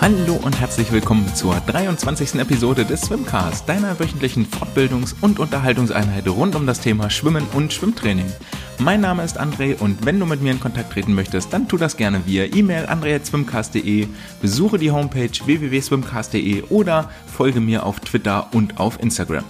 Hallo und herzlich willkommen zur 23. Episode des Swimcast, deiner wöchentlichen Fortbildungs- und Unterhaltungseinheit rund um das Thema Schwimmen und Schwimmtraining. Mein Name ist André und wenn du mit mir in Kontakt treten möchtest, dann tu das gerne via E-Mail andre.swimcast.de, besuche die Homepage www.swimcast.de oder folge mir auf Twitter und auf Instagram.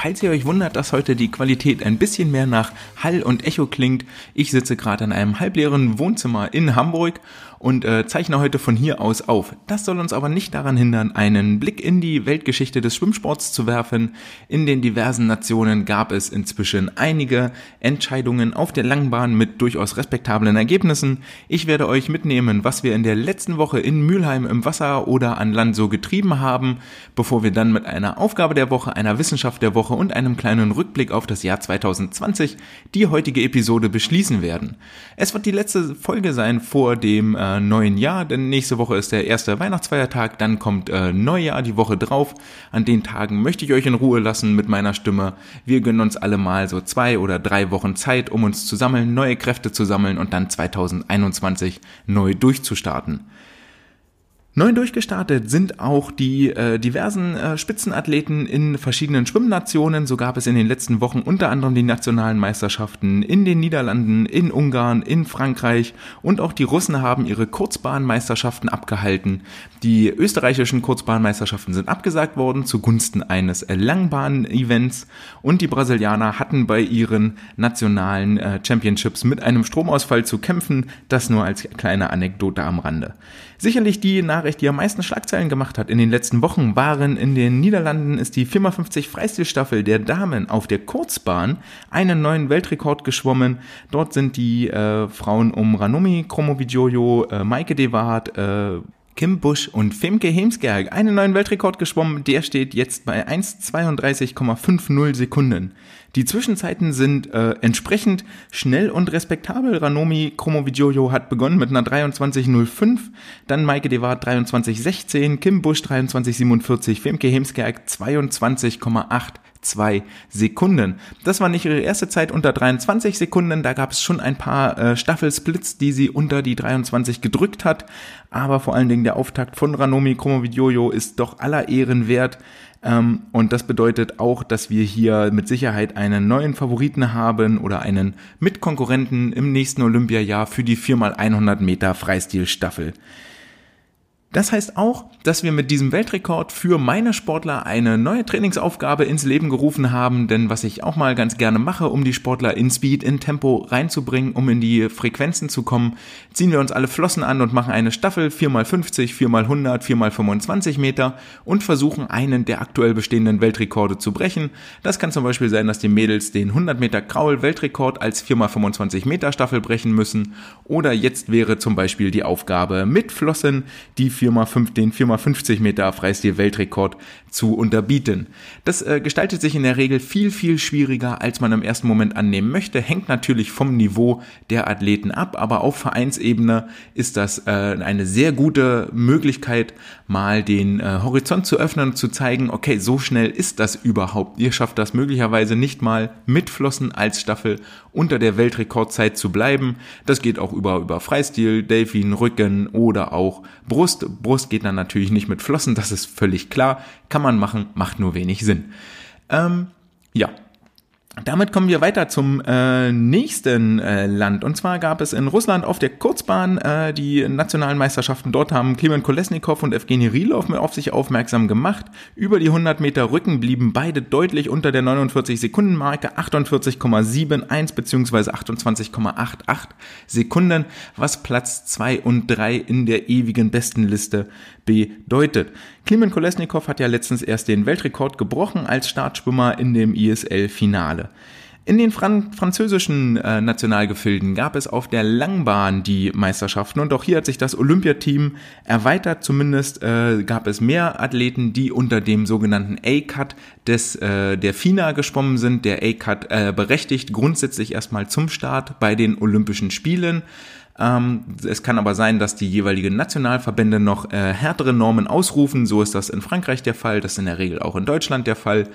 Falls ihr euch wundert, dass heute die Qualität ein bisschen mehr nach Hall und Echo klingt, ich sitze gerade in einem halbleeren Wohnzimmer in Hamburg und äh, zeichne heute von hier aus auf. Das soll uns aber nicht daran hindern, einen Blick in die Weltgeschichte des Schwimmsports zu werfen. In den diversen Nationen gab es inzwischen einige Entscheidungen auf der Langbahn mit durchaus respektablen Ergebnissen. Ich werde euch mitnehmen, was wir in der letzten Woche in Mülheim im Wasser oder an Land so getrieben haben, bevor wir dann mit einer Aufgabe der Woche, einer Wissenschaft der Woche und einem kleinen Rückblick auf das Jahr 2020 die heutige Episode beschließen werden. Es wird die letzte Folge sein vor dem äh, äh, neuen Jahr, denn nächste Woche ist der erste Weihnachtsfeiertag, dann kommt äh, Neujahr die Woche drauf. An den Tagen möchte ich euch in Ruhe lassen mit meiner Stimme. Wir gönnen uns alle mal so zwei oder drei Wochen Zeit, um uns zu sammeln, neue Kräfte zu sammeln und dann 2021 neu durchzustarten. Neu durchgestartet sind auch die äh, diversen äh, Spitzenathleten in verschiedenen Schwimmnationen. So gab es in den letzten Wochen unter anderem die nationalen Meisterschaften in den Niederlanden, in Ungarn, in Frankreich und auch die Russen haben ihre Kurzbahnmeisterschaften abgehalten. Die österreichischen Kurzbahnmeisterschaften sind abgesagt worden zugunsten eines Langbahn-Events und die Brasilianer hatten bei ihren nationalen äh, Championships mit einem Stromausfall zu kämpfen. Das nur als kleine Anekdote am Rande. Sicherlich die Nachricht, die am meisten Schlagzeilen gemacht hat in den letzten Wochen, waren in den Niederlanden ist die 4x50 Freistilstaffel der Damen auf der Kurzbahn einen neuen Weltrekord geschwommen. Dort sind die äh, Frauen um Ranomi Kromowidjojo, äh, Maike de Waard, äh, Kim Busch und Femke Hemsgerg einen neuen Weltrekord geschwommen. Der steht jetzt bei 1,32,50 Sekunden. Die Zwischenzeiten sind äh, entsprechend schnell und respektabel. Ranomi Kromovigiojo hat begonnen mit einer 23.05, dann Maike Dewart 23.16, Kim Busch 23.47, Femke Hemskerk 22,82 Sekunden. Das war nicht ihre erste Zeit unter 23 Sekunden, da gab es schon ein paar äh, Staffelsplits, die sie unter die 23 gedrückt hat, aber vor allen Dingen der Auftakt von Ranomi Kromovigiojo ist doch aller Ehren wert. Ähm, und das bedeutet auch, dass wir hier mit Sicherheit einen neuen Favoriten haben oder einen Mitkonkurrenten im nächsten Olympiajahr für die 4x100 Meter Freistilstaffel. Das heißt auch, dass wir mit diesem Weltrekord für meine Sportler eine neue Trainingsaufgabe ins Leben gerufen haben, denn was ich auch mal ganz gerne mache, um die Sportler in Speed, in Tempo reinzubringen, um in die Frequenzen zu kommen, ziehen wir uns alle Flossen an und machen eine Staffel 4x50, 4x100, 4x25 Meter und versuchen einen der aktuell bestehenden Weltrekorde zu brechen. Das kann zum Beispiel sein, dass die Mädels den 100 Meter Kraul Weltrekord als 4x25 Meter Staffel brechen müssen oder jetzt wäre zum Beispiel die Aufgabe mit Flossen die 4x5, den 4x50 Meter Freistil-Weltrekord zu unterbieten. Das äh, gestaltet sich in der Regel viel, viel schwieriger, als man im ersten Moment annehmen möchte. Hängt natürlich vom Niveau der Athleten ab, aber auf Vereinsebene ist das äh, eine sehr gute Möglichkeit, mal den äh, Horizont zu öffnen und zu zeigen, okay, so schnell ist das überhaupt. Ihr schafft das möglicherweise nicht mal mit Flossen als Staffel unter der Weltrekordzeit zu bleiben. Das geht auch über, über Freistil, Delfin, Rücken oder auch Brust. Brust geht dann natürlich nicht mit Flossen, das ist völlig klar. Kann man machen, macht nur wenig Sinn. Ähm, ja, damit kommen wir weiter zum äh, nächsten äh, Land. Und zwar gab es in Russland auf der Kurzbahn äh, die nationalen Meisterschaften. Dort haben Klimen Kolesnikov und Evgeny Rilov auf sich aufmerksam gemacht. Über die 100 Meter Rücken blieben beide deutlich unter der 49 Sekunden Marke, 48,71 bzw. 28,88 Sekunden, was Platz 2 und 3 in der ewigen Bestenliste bedeutet. Klimen Kolesnikov hat ja letztens erst den Weltrekord gebrochen als Startschwimmer in dem ISL-Finale. In den Fran französischen äh, Nationalgefilden gab es auf der Langbahn die Meisterschaften und auch hier hat sich das Olympiateam erweitert. Zumindest äh, gab es mehr Athleten, die unter dem sogenannten A-Cut des äh, der FINA geschwommen sind. Der A-Cut äh, berechtigt grundsätzlich erstmal zum Start bei den Olympischen Spielen. Ähm, es kann aber sein, dass die jeweiligen Nationalverbände noch äh, härtere Normen ausrufen. So ist das in Frankreich der Fall, das ist in der Regel auch in Deutschland der Fall.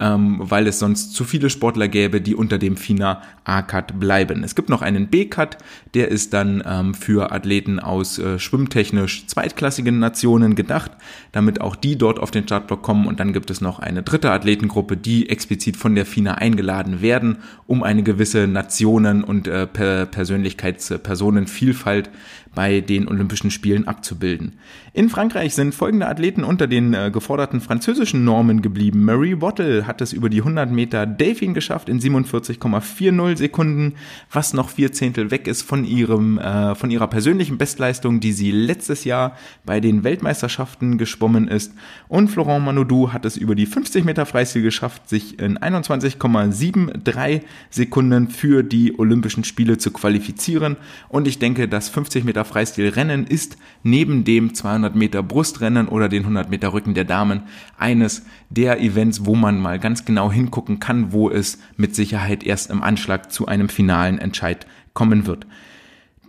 Ähm, weil es sonst zu viele Sportler gäbe, die unter dem FINA A-Cut bleiben. Es gibt noch einen B-Cut, der ist dann ähm, für Athleten aus äh, schwimmtechnisch zweitklassigen Nationen gedacht, damit auch die dort auf den Startblock kommen und dann gibt es noch eine dritte Athletengruppe, die explizit von der FINA eingeladen werden, um eine gewisse Nationen- und äh, Persönlichkeitspersonenvielfalt bei den Olympischen Spielen abzubilden. In Frankreich sind folgende Athleten unter den äh, geforderten französischen Normen geblieben. Marie Wattle hat es über die 100 Meter Delfin geschafft in 47,40 Sekunden, was noch vier Zehntel weg ist von ihrem äh, von ihrer persönlichen Bestleistung, die sie letztes Jahr bei den Weltmeisterschaften geschwommen ist. Und Florent Manodou hat es über die 50 Meter Freistil geschafft, sich in 21,73 Sekunden für die Olympischen Spiele zu qualifizieren. Und ich denke, dass 50 Meter Freistilrennen ist neben dem 200 Meter Brustrennen oder den 100 Meter Rücken der Damen eines der Events, wo man mal ganz genau hingucken kann, wo es mit Sicherheit erst im Anschlag zu einem finalen Entscheid kommen wird.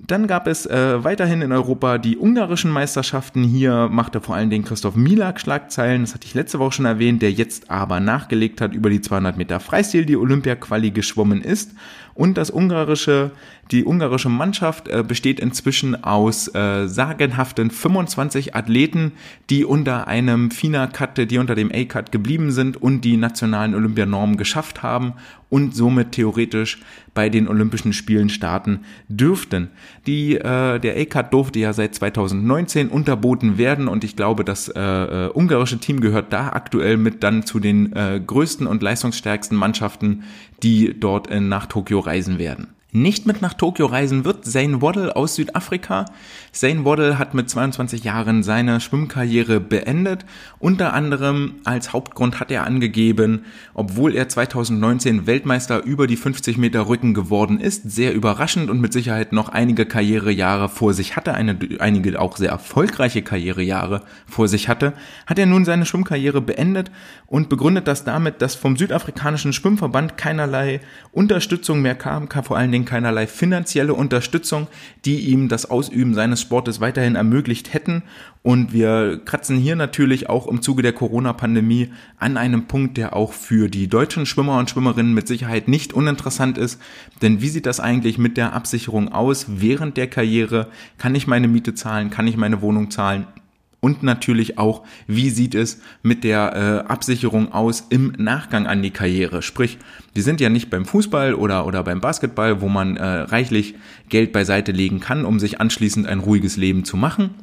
Dann gab es äh, weiterhin in Europa die ungarischen Meisterschaften. Hier machte vor allen Dingen Christoph Milak Schlagzeilen, das hatte ich letzte Woche schon erwähnt, der jetzt aber nachgelegt hat über die 200 Meter Freistil, die Olympia-Quali geschwommen ist. Und das ungarische die ungarische Mannschaft äh, besteht inzwischen aus äh, sagenhaften 25 Athleten, die unter einem FINA-Cut, die unter dem A-Cut geblieben sind und die nationalen Olympianormen geschafft haben und somit theoretisch bei den Olympischen Spielen starten dürften. Die, äh, der A-Cut durfte ja seit 2019 unterboten werden und ich glaube, das äh, äh, ungarische Team gehört da aktuell mit dann zu den äh, größten und leistungsstärksten Mannschaften, die dort in, nach Tokio reisen werden. Nicht mit nach Tokio reisen wird Zane Waddle aus Südafrika. Zane Waddle hat mit 22 Jahren seine Schwimmkarriere beendet. Unter anderem als Hauptgrund hat er angegeben, obwohl er 2019 Weltmeister über die 50 Meter Rücken geworden ist, sehr überraschend und mit Sicherheit noch einige Karrierejahre vor sich hatte, eine, einige auch sehr erfolgreiche Karrierejahre vor sich hatte, hat er nun seine Schwimmkarriere beendet und begründet das damit, dass vom südafrikanischen Schwimmverband keinerlei Unterstützung mehr kam, vor allen Dingen keinerlei finanzielle Unterstützung, die ihm das Ausüben seines Sportes weiterhin ermöglicht hätten. Und wir kratzen hier natürlich auch im Zuge der Corona-Pandemie an einem Punkt, der auch für die deutschen Schwimmer und Schwimmerinnen mit Sicherheit nicht uninteressant ist. Denn wie sieht das eigentlich mit der Absicherung aus während der Karriere? Kann ich meine Miete zahlen? Kann ich meine Wohnung zahlen? Und natürlich auch, wie sieht es mit der äh, Absicherung aus im Nachgang an die Karriere? Sprich, die sind ja nicht beim Fußball oder, oder beim Basketball, wo man äh, reichlich Geld beiseite legen kann, um sich anschließend ein ruhiges Leben zu machen,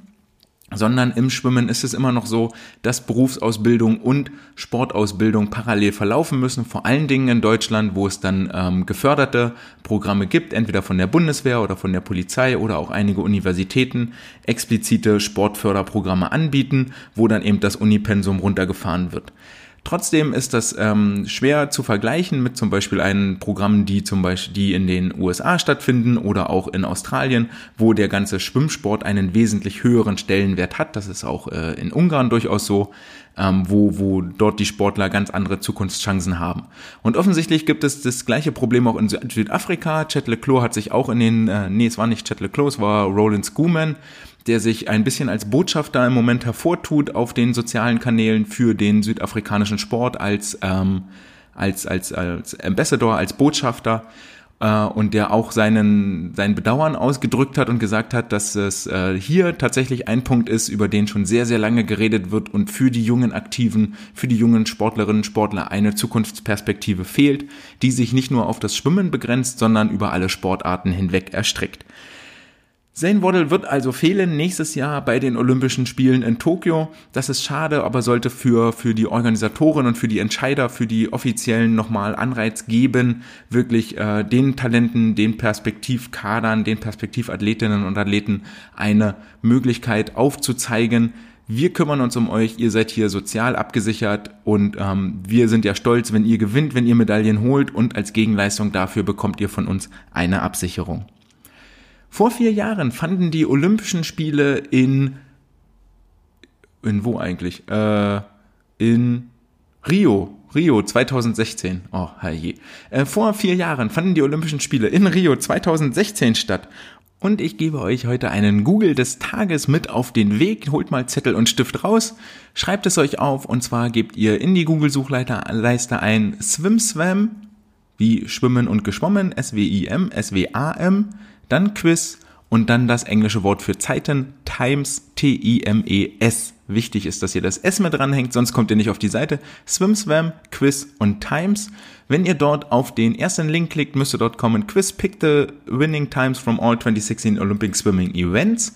sondern im Schwimmen ist es immer noch so, dass Berufsausbildung und Sportausbildung parallel verlaufen müssen, vor allen Dingen in Deutschland, wo es dann ähm, geförderte Programme gibt, entweder von der Bundeswehr oder von der Polizei oder auch einige Universitäten explizite Sportförderprogramme anbieten, wo dann eben das Unipensum runtergefahren wird. Trotzdem ist das ähm, schwer zu vergleichen mit zum Beispiel einen Programmen, die zum Beispiel die in den USA stattfinden oder auch in Australien, wo der ganze Schwimmsport einen wesentlich höheren Stellenwert hat. Das ist auch äh, in Ungarn durchaus so, ähm, wo, wo dort die Sportler ganz andere Zukunftschancen haben. Und offensichtlich gibt es das gleiche Problem auch in Südafrika. Chet Leclos hat sich auch in den, äh, nee, es war nicht Chet Leclos, es war Roland Schoeman, der sich ein bisschen als Botschafter im Moment hervortut auf den sozialen Kanälen für den südafrikanischen Sport als, ähm, als, als, als Ambassador, als Botschafter äh, und der auch seinen, sein Bedauern ausgedrückt hat und gesagt hat, dass es äh, hier tatsächlich ein Punkt ist, über den schon sehr, sehr lange geredet wird und für die jungen Aktiven, für die jungen Sportlerinnen und Sportler eine Zukunftsperspektive fehlt, die sich nicht nur auf das Schwimmen begrenzt, sondern über alle Sportarten hinweg erstreckt. Zane Waddle wird also fehlen nächstes Jahr bei den Olympischen Spielen in Tokio. Das ist schade, aber sollte für, für die Organisatoren und für die Entscheider, für die Offiziellen nochmal Anreiz geben, wirklich äh, den Talenten, den Perspektivkadern, den Perspektivathletinnen und Athleten eine Möglichkeit aufzuzeigen, wir kümmern uns um euch, ihr seid hier sozial abgesichert und ähm, wir sind ja stolz, wenn ihr gewinnt, wenn ihr Medaillen holt und als Gegenleistung dafür bekommt ihr von uns eine Absicherung. Vor vier Jahren fanden die Olympischen Spiele in in wo eigentlich? Äh, in Rio, Rio 2016. Oh, herrje. Äh, vor vier Jahren fanden die Olympischen Spiele in Rio 2016 statt. Und ich gebe euch heute einen Google des Tages mit auf den Weg. Holt mal Zettel und Stift raus, schreibt es euch auf und zwar gebt ihr in die Google-Suchleiste ein SwimSwam, wie Schwimmen und Geschwommen, S-W-I-M, S-W-A-M, dann Quiz und dann das englische Wort für Zeiten, Times, T-I-M-E-S. Wichtig ist, dass ihr das S mit dranhängt, sonst kommt ihr nicht auf die Seite. SwimSwam, Quiz und Times. Wenn ihr dort auf den ersten Link klickt, müsste dort kommen Quiz Pick the Winning Times from all 2016 Olympic Swimming Events.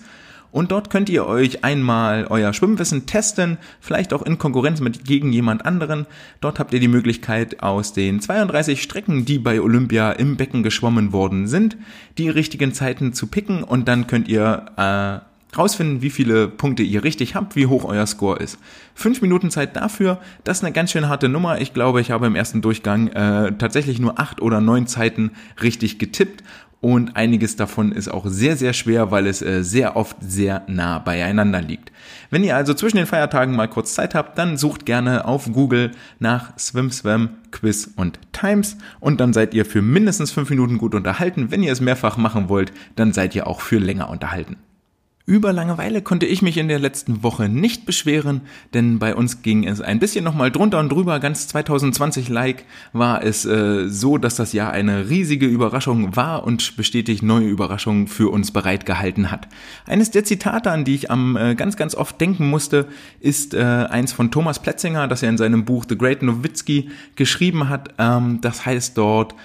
Und dort könnt ihr euch einmal euer Schwimmwissen testen, vielleicht auch in Konkurrenz mit gegen jemand anderen. Dort habt ihr die Möglichkeit aus den 32 Strecken, die bei Olympia im Becken geschwommen worden sind, die richtigen Zeiten zu picken und dann könnt ihr äh, rausfinden, wie viele Punkte ihr richtig habt, wie hoch euer Score ist. Fünf Minuten Zeit dafür, das ist eine ganz schön harte Nummer. Ich glaube, ich habe im ersten Durchgang äh, tatsächlich nur acht oder neun Zeiten richtig getippt und einiges davon ist auch sehr, sehr schwer, weil es äh, sehr oft sehr nah beieinander liegt. Wenn ihr also zwischen den Feiertagen mal kurz Zeit habt, dann sucht gerne auf Google nach SwimSwam, Quiz und Times und dann seid ihr für mindestens fünf Minuten gut unterhalten. Wenn ihr es mehrfach machen wollt, dann seid ihr auch für länger unterhalten. Über Langeweile konnte ich mich in der letzten Woche nicht beschweren, denn bei uns ging es ein bisschen nochmal drunter und drüber. Ganz 2020 like war es äh, so, dass das Jahr eine riesige Überraschung war und bestätigt neue Überraschungen für uns bereitgehalten hat. Eines der Zitate, an die ich am äh, ganz, ganz oft denken musste, ist äh, eins von Thomas Pletzinger, das er in seinem Buch The Great Nowitzki geschrieben hat. Ähm, das heißt dort,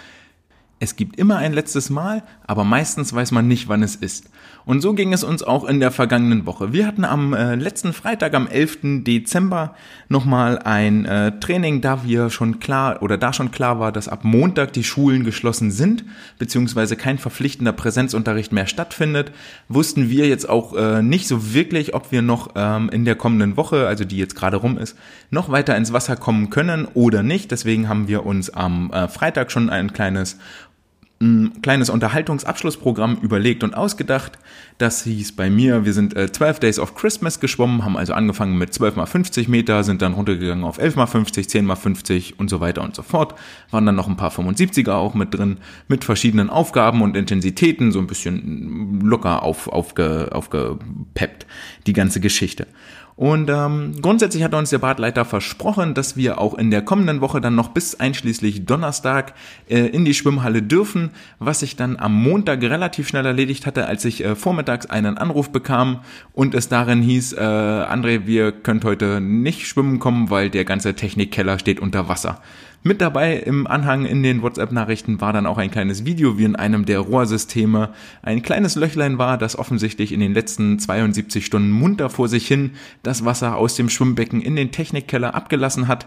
es gibt immer ein letztes Mal, aber meistens weiß man nicht, wann es ist. Und so ging es uns auch in der vergangenen Woche. Wir hatten am äh, letzten Freitag, am 11. Dezember, nochmal ein äh, Training, da wir schon klar oder da schon klar war, dass ab Montag die Schulen geschlossen sind, beziehungsweise kein verpflichtender Präsenzunterricht mehr stattfindet, wussten wir jetzt auch äh, nicht so wirklich, ob wir noch ähm, in der kommenden Woche, also die jetzt gerade rum ist, noch weiter ins Wasser kommen können oder nicht. Deswegen haben wir uns am äh, Freitag schon ein kleines ein kleines Unterhaltungsabschlussprogramm überlegt und ausgedacht. Das hieß bei mir, wir sind äh, 12 Days of Christmas geschwommen, haben also angefangen mit 12 mal 50 Meter, sind dann runtergegangen auf 11 mal 50, 10 mal 50 und so weiter und so fort. Waren dann noch ein paar 75er auch mit drin, mit verschiedenen Aufgaben und Intensitäten, so ein bisschen locker auf, aufge, aufgepeppt, die ganze Geschichte. Und ähm, grundsätzlich hat uns der Badleiter versprochen, dass wir auch in der kommenden Woche dann noch bis einschließlich Donnerstag äh, in die Schwimmhalle dürfen, was sich dann am Montag relativ schnell erledigt hatte, als ich äh, vormittags einen Anruf bekam und es darin hieß, äh, André, wir könnt heute nicht schwimmen kommen, weil der ganze Technikkeller steht unter Wasser. Mit dabei im Anhang in den WhatsApp-Nachrichten war dann auch ein kleines Video, wie in einem der Rohrsysteme ein kleines Löchlein war, das offensichtlich in den letzten 72 Stunden munter vor sich hin das Wasser aus dem Schwimmbecken in den Technikkeller abgelassen hat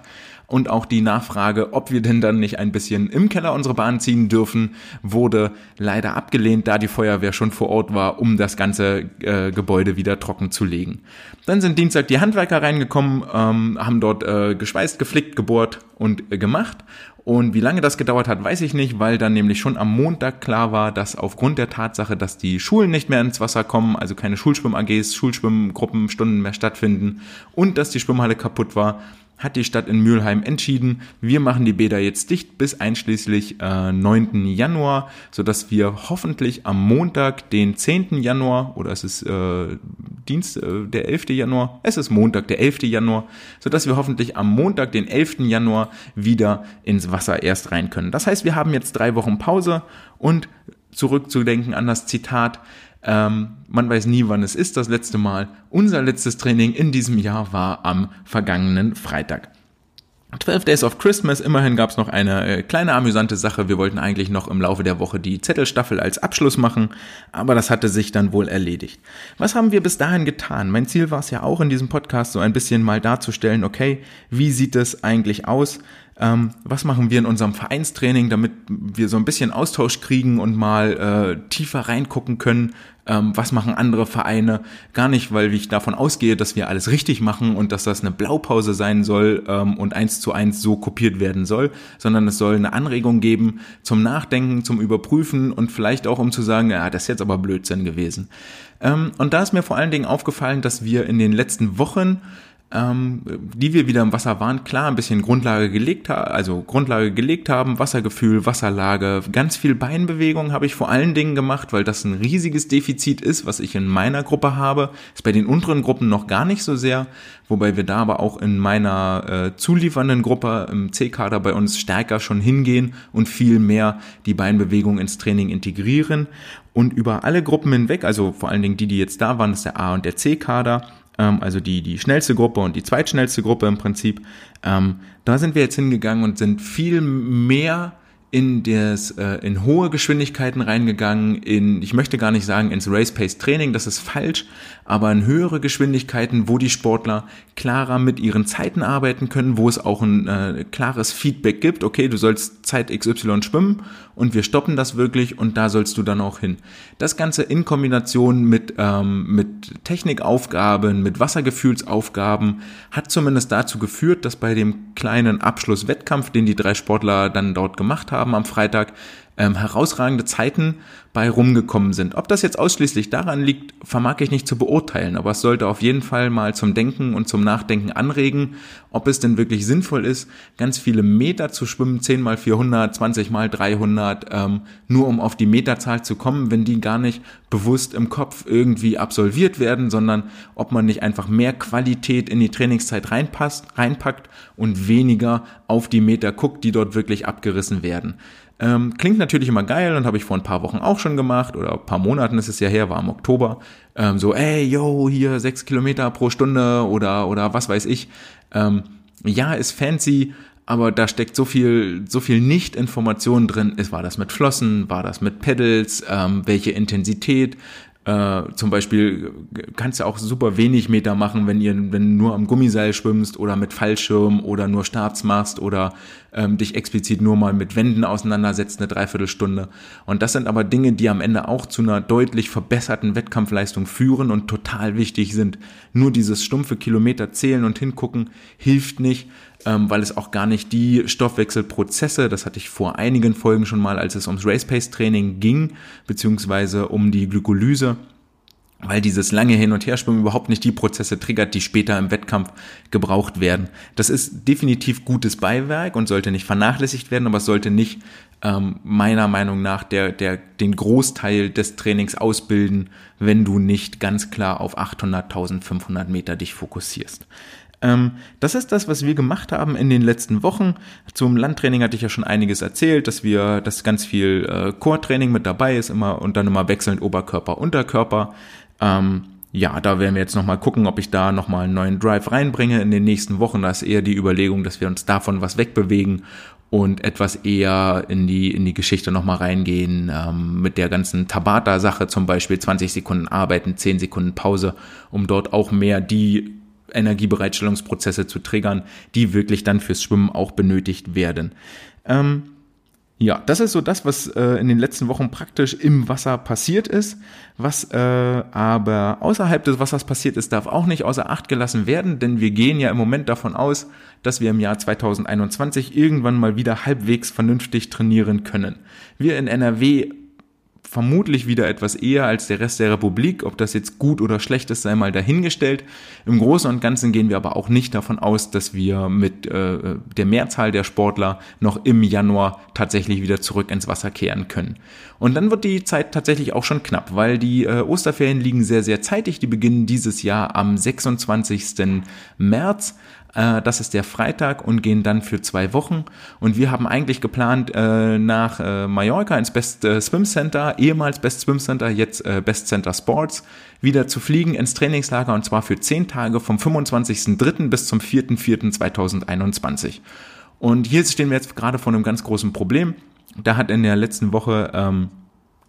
und auch die Nachfrage, ob wir denn dann nicht ein bisschen im Keller unsere Bahn ziehen dürfen, wurde leider abgelehnt, da die Feuerwehr schon vor Ort war, um das ganze äh, Gebäude wieder trocken zu legen. Dann sind Dienstag die Handwerker reingekommen, ähm, haben dort äh, geschweißt, geflickt, gebohrt und äh, gemacht. Und wie lange das gedauert hat, weiß ich nicht, weil dann nämlich schon am Montag klar war, dass aufgrund der Tatsache, dass die Schulen nicht mehr ins Wasser kommen, also keine Schulschwimm-AGs, Schulschwimmgruppenstunden mehr stattfinden und dass die Schwimmhalle kaputt war, hat die Stadt in Mülheim entschieden, wir machen die Bäder jetzt dicht bis einschließlich äh, 9. Januar, sodass wir hoffentlich am Montag, den 10. Januar, oder es ist äh, Dienst, äh, der 11. Januar, es ist Montag, der 11. Januar, sodass wir hoffentlich am Montag, den 11. Januar, wieder ins Wasser erst rein können. Das heißt, wir haben jetzt drei Wochen Pause und zurückzudenken an das Zitat, ähm, man weiß nie, wann es ist, das letzte Mal. Unser letztes Training in diesem Jahr war am vergangenen Freitag. 12 Days of Christmas, immerhin gab es noch eine äh, kleine amüsante Sache. Wir wollten eigentlich noch im Laufe der Woche die Zettelstaffel als Abschluss machen, aber das hatte sich dann wohl erledigt. Was haben wir bis dahin getan? Mein Ziel war es ja auch in diesem Podcast so ein bisschen mal darzustellen, okay, wie sieht es eigentlich aus? Ähm, was machen wir in unserem Vereinstraining, damit wir so ein bisschen Austausch kriegen und mal äh, tiefer reingucken können, ähm, was machen andere Vereine. Gar nicht, weil ich davon ausgehe, dass wir alles richtig machen und dass das eine Blaupause sein soll ähm, und eins zu eins so kopiert werden soll, sondern es soll eine Anregung geben zum Nachdenken, zum Überprüfen und vielleicht auch um zu sagen, ja, das ist jetzt aber Blödsinn gewesen. Ähm, und da ist mir vor allen Dingen aufgefallen, dass wir in den letzten Wochen ähm, die wir wieder im Wasser waren, klar ein bisschen Grundlage gelegt haben, also Grundlage gelegt haben, Wassergefühl, Wasserlage, ganz viel Beinbewegung habe ich vor allen Dingen gemacht, weil das ein riesiges Defizit ist, was ich in meiner Gruppe habe, ist bei den unteren Gruppen noch gar nicht so sehr, wobei wir da aber auch in meiner äh, zuliefernden Gruppe im C-Kader bei uns stärker schon hingehen und viel mehr die Beinbewegung ins Training integrieren. Und über alle Gruppen hinweg, also vor allen Dingen die, die jetzt da waren, ist der A und der C-Kader, ähm, also die, die schnellste Gruppe und die zweitschnellste Gruppe im Prinzip. Ähm, da sind wir jetzt hingegangen und sind viel mehr in das äh, in hohe Geschwindigkeiten reingegangen in ich möchte gar nicht sagen ins Race Pace Training das ist falsch aber in höhere Geschwindigkeiten wo die Sportler klarer mit ihren Zeiten arbeiten können wo es auch ein äh, klares Feedback gibt okay du sollst Zeit XY schwimmen und wir stoppen das wirklich und da sollst du dann auch hin. Das ganze in Kombination mit ähm, mit Technikaufgaben mit Wassergefühlsaufgaben hat zumindest dazu geführt dass bei dem kleinen Abschlusswettkampf den die drei Sportler dann dort gemacht haben haben am Freitag, ähm, herausragende Zeiten bei rumgekommen sind. Ob das jetzt ausschließlich daran liegt, vermag ich nicht zu beurteilen, aber es sollte auf jeden Fall mal zum Denken und zum Nachdenken anregen, ob es denn wirklich sinnvoll ist, ganz viele Meter zu schwimmen, 10 mal 400, 20 mal 300, ähm, nur um auf die Meterzahl zu kommen, wenn die gar nicht bewusst im Kopf irgendwie absolviert werden, sondern ob man nicht einfach mehr Qualität in die Trainingszeit reinpasst, reinpackt und weniger auf die Meter guckt, die dort wirklich abgerissen werden. Ähm, klingt natürlich immer geil und habe ich vor ein paar Wochen auch schon gemacht oder ein paar Monaten ist es ja her, war im Oktober. Ähm, so, ey, yo, hier sechs Kilometer pro Stunde oder, oder was weiß ich. Ähm, ja, ist fancy, aber da steckt so viel, so viel Nicht-Information drin. Ist, war das mit Flossen, war das mit Pedals, ähm, welche Intensität, äh, zum Beispiel kannst du auch super wenig Meter machen, wenn ihr wenn du nur am Gummiseil schwimmst oder mit Fallschirm oder nur Starts machst oder ähm, dich explizit nur mal mit Wänden auseinandersetzt, eine Dreiviertelstunde. Und das sind aber Dinge, die am Ende auch zu einer deutlich verbesserten Wettkampfleistung führen und total wichtig sind. Nur dieses stumpfe Kilometer zählen und hingucken hilft nicht, ähm, weil es auch gar nicht die Stoffwechselprozesse, das hatte ich vor einigen Folgen schon mal, als es ums Race Pace Training ging, beziehungsweise um die Glykolyse, weil dieses lange Hin- und Herschwimmen überhaupt nicht die Prozesse triggert, die später im Wettkampf gebraucht werden. Das ist definitiv gutes Beiwerk und sollte nicht vernachlässigt werden, aber es sollte nicht ähm, meiner Meinung nach der, der, den Großteil des Trainings ausbilden, wenn du nicht ganz klar auf 800, 1500 Meter dich fokussierst. Ähm, das ist das, was wir gemacht haben in den letzten Wochen. Zum Landtraining hatte ich ja schon einiges erzählt, dass wir, dass ganz viel äh, Core-Training mit dabei ist, immer und dann immer wechselnd Oberkörper, Unterkörper. Ähm, ja, da werden wir jetzt nochmal gucken, ob ich da nochmal einen neuen Drive reinbringe in den nächsten Wochen. Da ist eher die Überlegung, dass wir uns davon was wegbewegen und etwas eher in die, in die Geschichte nochmal reingehen, ähm, mit der ganzen Tabata-Sache zum Beispiel 20 Sekunden arbeiten, 10 Sekunden Pause, um dort auch mehr die Energiebereitstellungsprozesse zu triggern, die wirklich dann fürs Schwimmen auch benötigt werden. Ähm, ja, das ist so das, was äh, in den letzten Wochen praktisch im Wasser passiert ist. Was äh, aber außerhalb des Wassers passiert ist, darf auch nicht außer Acht gelassen werden, denn wir gehen ja im Moment davon aus, dass wir im Jahr 2021 irgendwann mal wieder halbwegs vernünftig trainieren können. Wir in NRW vermutlich wieder etwas eher als der Rest der Republik. Ob das jetzt gut oder schlecht ist, sei mal dahingestellt. Im Großen und Ganzen gehen wir aber auch nicht davon aus, dass wir mit äh, der Mehrzahl der Sportler noch im Januar tatsächlich wieder zurück ins Wasser kehren können. Und dann wird die Zeit tatsächlich auch schon knapp, weil die äh, Osterferien liegen sehr, sehr zeitig. Die beginnen dieses Jahr am 26. März. Äh, das ist der Freitag und gehen dann für zwei Wochen. Und wir haben eigentlich geplant, äh, nach äh, Mallorca ins Best Swim Center, ehemals Best Swim Center, jetzt Best Center Sports, wieder zu fliegen ins Trainingslager und zwar für zehn Tage vom 25.03. bis zum 4.04.2021. Und hier stehen wir jetzt gerade vor einem ganz großen Problem. Da hat in der letzten Woche ähm,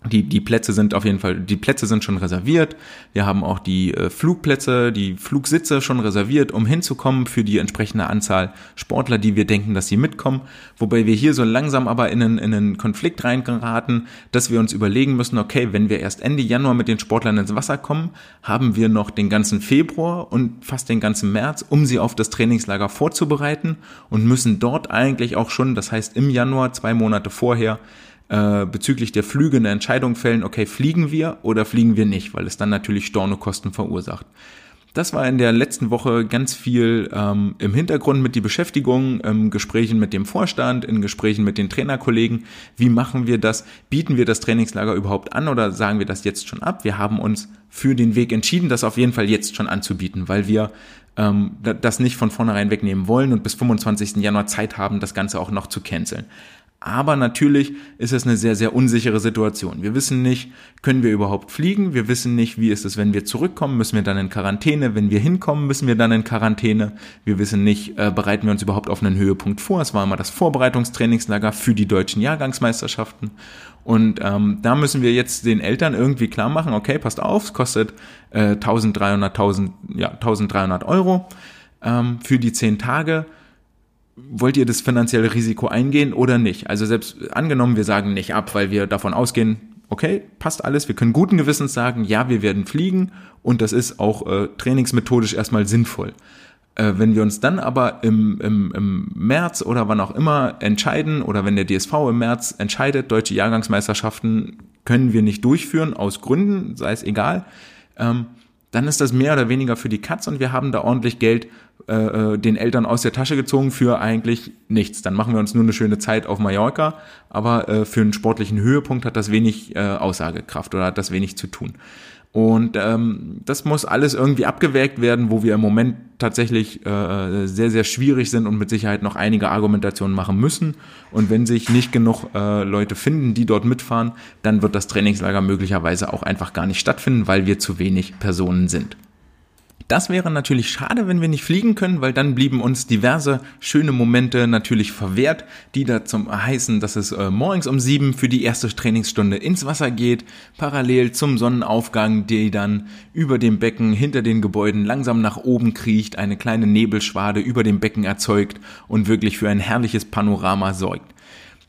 die, die Plätze sind auf jeden Fall, die Plätze sind schon reserviert. Wir haben auch die äh, Flugplätze, die Flugsitze schon reserviert, um hinzukommen für die entsprechende Anzahl Sportler, die wir denken, dass sie mitkommen. Wobei wir hier so langsam aber in einen, in einen Konflikt reingeraten, dass wir uns überlegen müssen, okay, wenn wir erst Ende Januar mit den Sportlern ins Wasser kommen, haben wir noch den ganzen Februar und fast den ganzen März, um sie auf das Trainingslager vorzubereiten und müssen dort eigentlich auch schon, das heißt im Januar, zwei Monate vorher, äh, bezüglich der Flüge eine Entscheidung fällen, okay, fliegen wir oder fliegen wir nicht, weil es dann natürlich Stornokosten verursacht. Das war in der letzten Woche ganz viel ähm, im Hintergrund mit die Beschäftigung, ähm, Gesprächen mit dem Vorstand, in Gesprächen mit den Trainerkollegen. Wie machen wir das? Bieten wir das Trainingslager überhaupt an oder sagen wir das jetzt schon ab? Wir haben uns für den Weg entschieden, das auf jeden Fall jetzt schon anzubieten, weil wir ähm, das nicht von vornherein wegnehmen wollen und bis 25. Januar Zeit haben, das Ganze auch noch zu canceln. Aber natürlich ist es eine sehr, sehr unsichere Situation. Wir wissen nicht, können wir überhaupt fliegen? Wir wissen nicht, wie ist es, wenn wir zurückkommen? Müssen wir dann in Quarantäne? Wenn wir hinkommen, müssen wir dann in Quarantäne? Wir wissen nicht, äh, bereiten wir uns überhaupt auf einen Höhepunkt vor? Es war immer das Vorbereitungstrainingslager für die deutschen Jahrgangsmeisterschaften. Und ähm, da müssen wir jetzt den Eltern irgendwie klar machen, okay, passt auf, es kostet äh, 1300, 1000, ja, 1300 Euro ähm, für die zehn Tage wollt ihr das finanzielle Risiko eingehen oder nicht? Also selbst angenommen, wir sagen nicht ab, weil wir davon ausgehen, okay, passt alles, wir können guten Gewissens sagen, ja, wir werden fliegen und das ist auch äh, trainingsmethodisch erstmal sinnvoll. Äh, wenn wir uns dann aber im, im, im März oder wann auch immer entscheiden oder wenn der DSV im März entscheidet, deutsche Jahrgangsmeisterschaften können wir nicht durchführen, aus Gründen, sei es egal, ähm, dann ist das mehr oder weniger für die Katz und wir haben da ordentlich Geld äh, äh, den Eltern aus der Tasche gezogen für eigentlich nichts. Dann machen wir uns nur eine schöne Zeit auf Mallorca, aber äh, für einen sportlichen Höhepunkt hat das wenig äh, Aussagekraft oder hat das wenig zu tun. Und ähm, das muss alles irgendwie abgewägt werden, wo wir im Moment tatsächlich äh, sehr, sehr schwierig sind und mit Sicherheit noch einige Argumentationen machen müssen. Und wenn sich nicht genug äh, Leute finden, die dort mitfahren, dann wird das Trainingslager möglicherweise auch einfach gar nicht stattfinden, weil wir zu wenig Personen sind. Das wäre natürlich schade, wenn wir nicht fliegen können, weil dann blieben uns diverse schöne Momente natürlich verwehrt, die da zum heißen, dass es äh, morgens um sieben für die erste Trainingsstunde ins Wasser geht, parallel zum Sonnenaufgang, der dann über dem Becken hinter den Gebäuden langsam nach oben kriecht, eine kleine Nebelschwade über dem Becken erzeugt und wirklich für ein herrliches Panorama sorgt.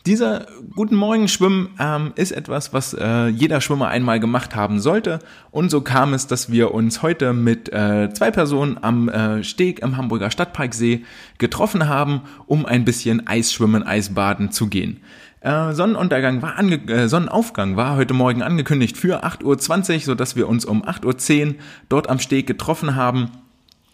Dieser Guten Morgen Schwimmen ähm, ist etwas, was äh, jeder Schwimmer einmal gemacht haben sollte. Und so kam es, dass wir uns heute mit äh, zwei Personen am äh, Steg im Hamburger Stadtparksee getroffen haben, um ein bisschen Eisschwimmen, Eisbaden zu gehen. Äh, Sonnenuntergang war ange äh, Sonnenaufgang war heute Morgen angekündigt für 8.20 Uhr, sodass wir uns um 8.10 Uhr dort am Steg getroffen haben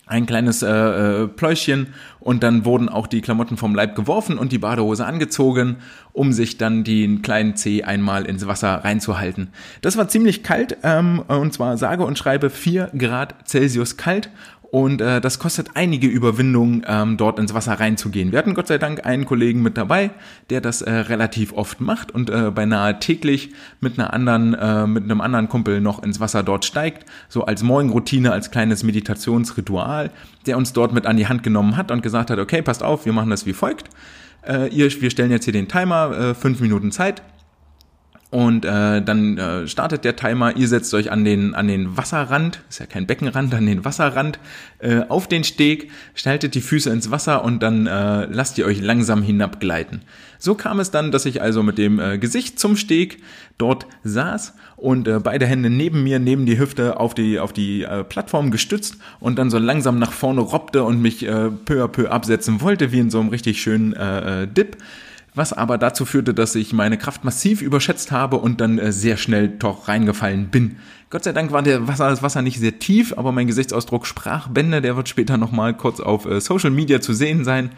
ein kleines äh, äh, Pläuschen und dann wurden auch die Klamotten vom Leib geworfen und die Badehose angezogen, um sich dann den kleinen Zeh einmal ins Wasser reinzuhalten. Das war ziemlich kalt ähm, und zwar sage und schreibe vier Grad Celsius kalt und äh, das kostet einige Überwindungen, ähm, dort ins Wasser reinzugehen. Wir hatten Gott sei Dank einen Kollegen mit dabei, der das äh, relativ oft macht und äh, beinahe täglich mit einer anderen, äh, mit einem anderen Kumpel noch ins Wasser dort steigt, so als Morgenroutine, als kleines Meditationsritual, der uns dort mit an die Hand genommen hat und gesagt hat, okay, passt auf, wir machen das wie folgt. Äh, ihr, wir stellen jetzt hier den Timer, äh, fünf Minuten Zeit und äh, dann äh, startet der Timer, ihr setzt euch an den, an den Wasserrand, ist ja kein Beckenrand, an den Wasserrand, äh, auf den Steg, schnaltet die Füße ins Wasser und dann äh, lasst ihr euch langsam hinabgleiten. So kam es dann, dass ich also mit dem äh, Gesicht zum Steg dort saß und äh, beide Hände neben mir, neben die Hüfte auf die, auf die äh, Plattform gestützt und dann so langsam nach vorne robbte und mich äh, peu à peu absetzen wollte, wie in so einem richtig schönen äh, äh Dip was aber dazu führte, dass ich meine Kraft massiv überschätzt habe und dann äh, sehr schnell doch reingefallen bin. Gott sei Dank war der Wasser, das Wasser nicht sehr tief, aber mein Gesichtsausdruck sprach Bände, der wird später nochmal kurz auf äh, Social Media zu sehen sein.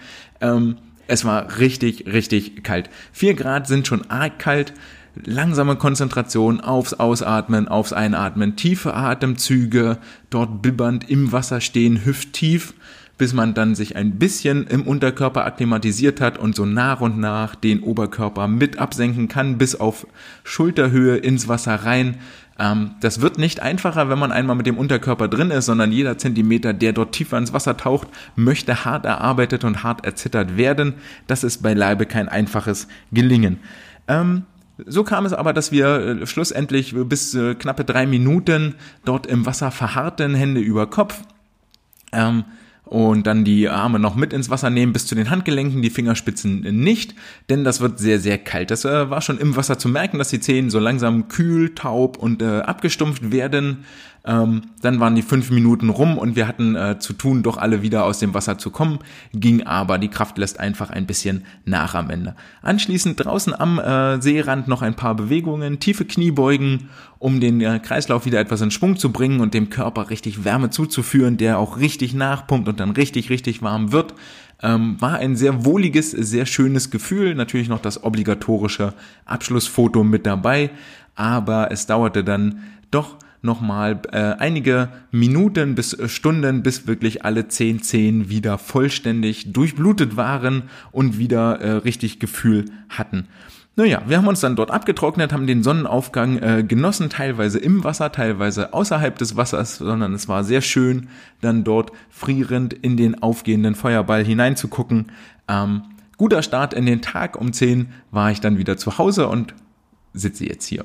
Ähm, es war richtig, richtig kalt. Vier Grad sind schon arg kalt. Langsame Konzentration aufs Ausatmen, aufs Einatmen, tiefe Atemzüge, dort bibbernd im Wasser stehen, hüfttief bis man dann sich ein bisschen im Unterkörper akklimatisiert hat und so nach und nach den Oberkörper mit absenken kann, bis auf Schulterhöhe ins Wasser rein. Ähm, das wird nicht einfacher, wenn man einmal mit dem Unterkörper drin ist, sondern jeder Zentimeter, der dort tiefer ins Wasser taucht, möchte hart erarbeitet und hart erzittert werden. Das ist beileibe kein einfaches Gelingen. Ähm, so kam es aber, dass wir äh, schlussendlich bis äh, knappe drei Minuten dort im Wasser verharrten, Hände über Kopf. Ähm, und dann die Arme noch mit ins Wasser nehmen bis zu den Handgelenken, die Fingerspitzen nicht, denn das wird sehr, sehr kalt. Das äh, war schon im Wasser zu merken, dass die Zehen so langsam kühl, taub und äh, abgestumpft werden. Ähm, dann waren die fünf Minuten rum und wir hatten äh, zu tun, doch alle wieder aus dem Wasser zu kommen. Ging aber, die Kraft lässt einfach ein bisschen nach am Ende. Anschließend draußen am äh, Seerand noch ein paar Bewegungen, tiefe Kniebeugen, um den äh, Kreislauf wieder etwas in Schwung zu bringen und dem Körper richtig Wärme zuzuführen, der auch richtig nachpumpt und dann richtig, richtig warm wird. Ähm, war ein sehr wohliges, sehr schönes Gefühl. Natürlich noch das obligatorische Abschlussfoto mit dabei, aber es dauerte dann doch nochmal äh, einige Minuten bis äh, Stunden, bis wirklich alle zehn Zehen wieder vollständig durchblutet waren und wieder äh, richtig Gefühl hatten. Naja, wir haben uns dann dort abgetrocknet, haben den Sonnenaufgang äh, genossen, teilweise im Wasser, teilweise außerhalb des Wassers, sondern es war sehr schön, dann dort frierend in den aufgehenden Feuerball hineinzugucken. Ähm, guter Start in den Tag. Um 10 war ich dann wieder zu Hause und sitze jetzt hier.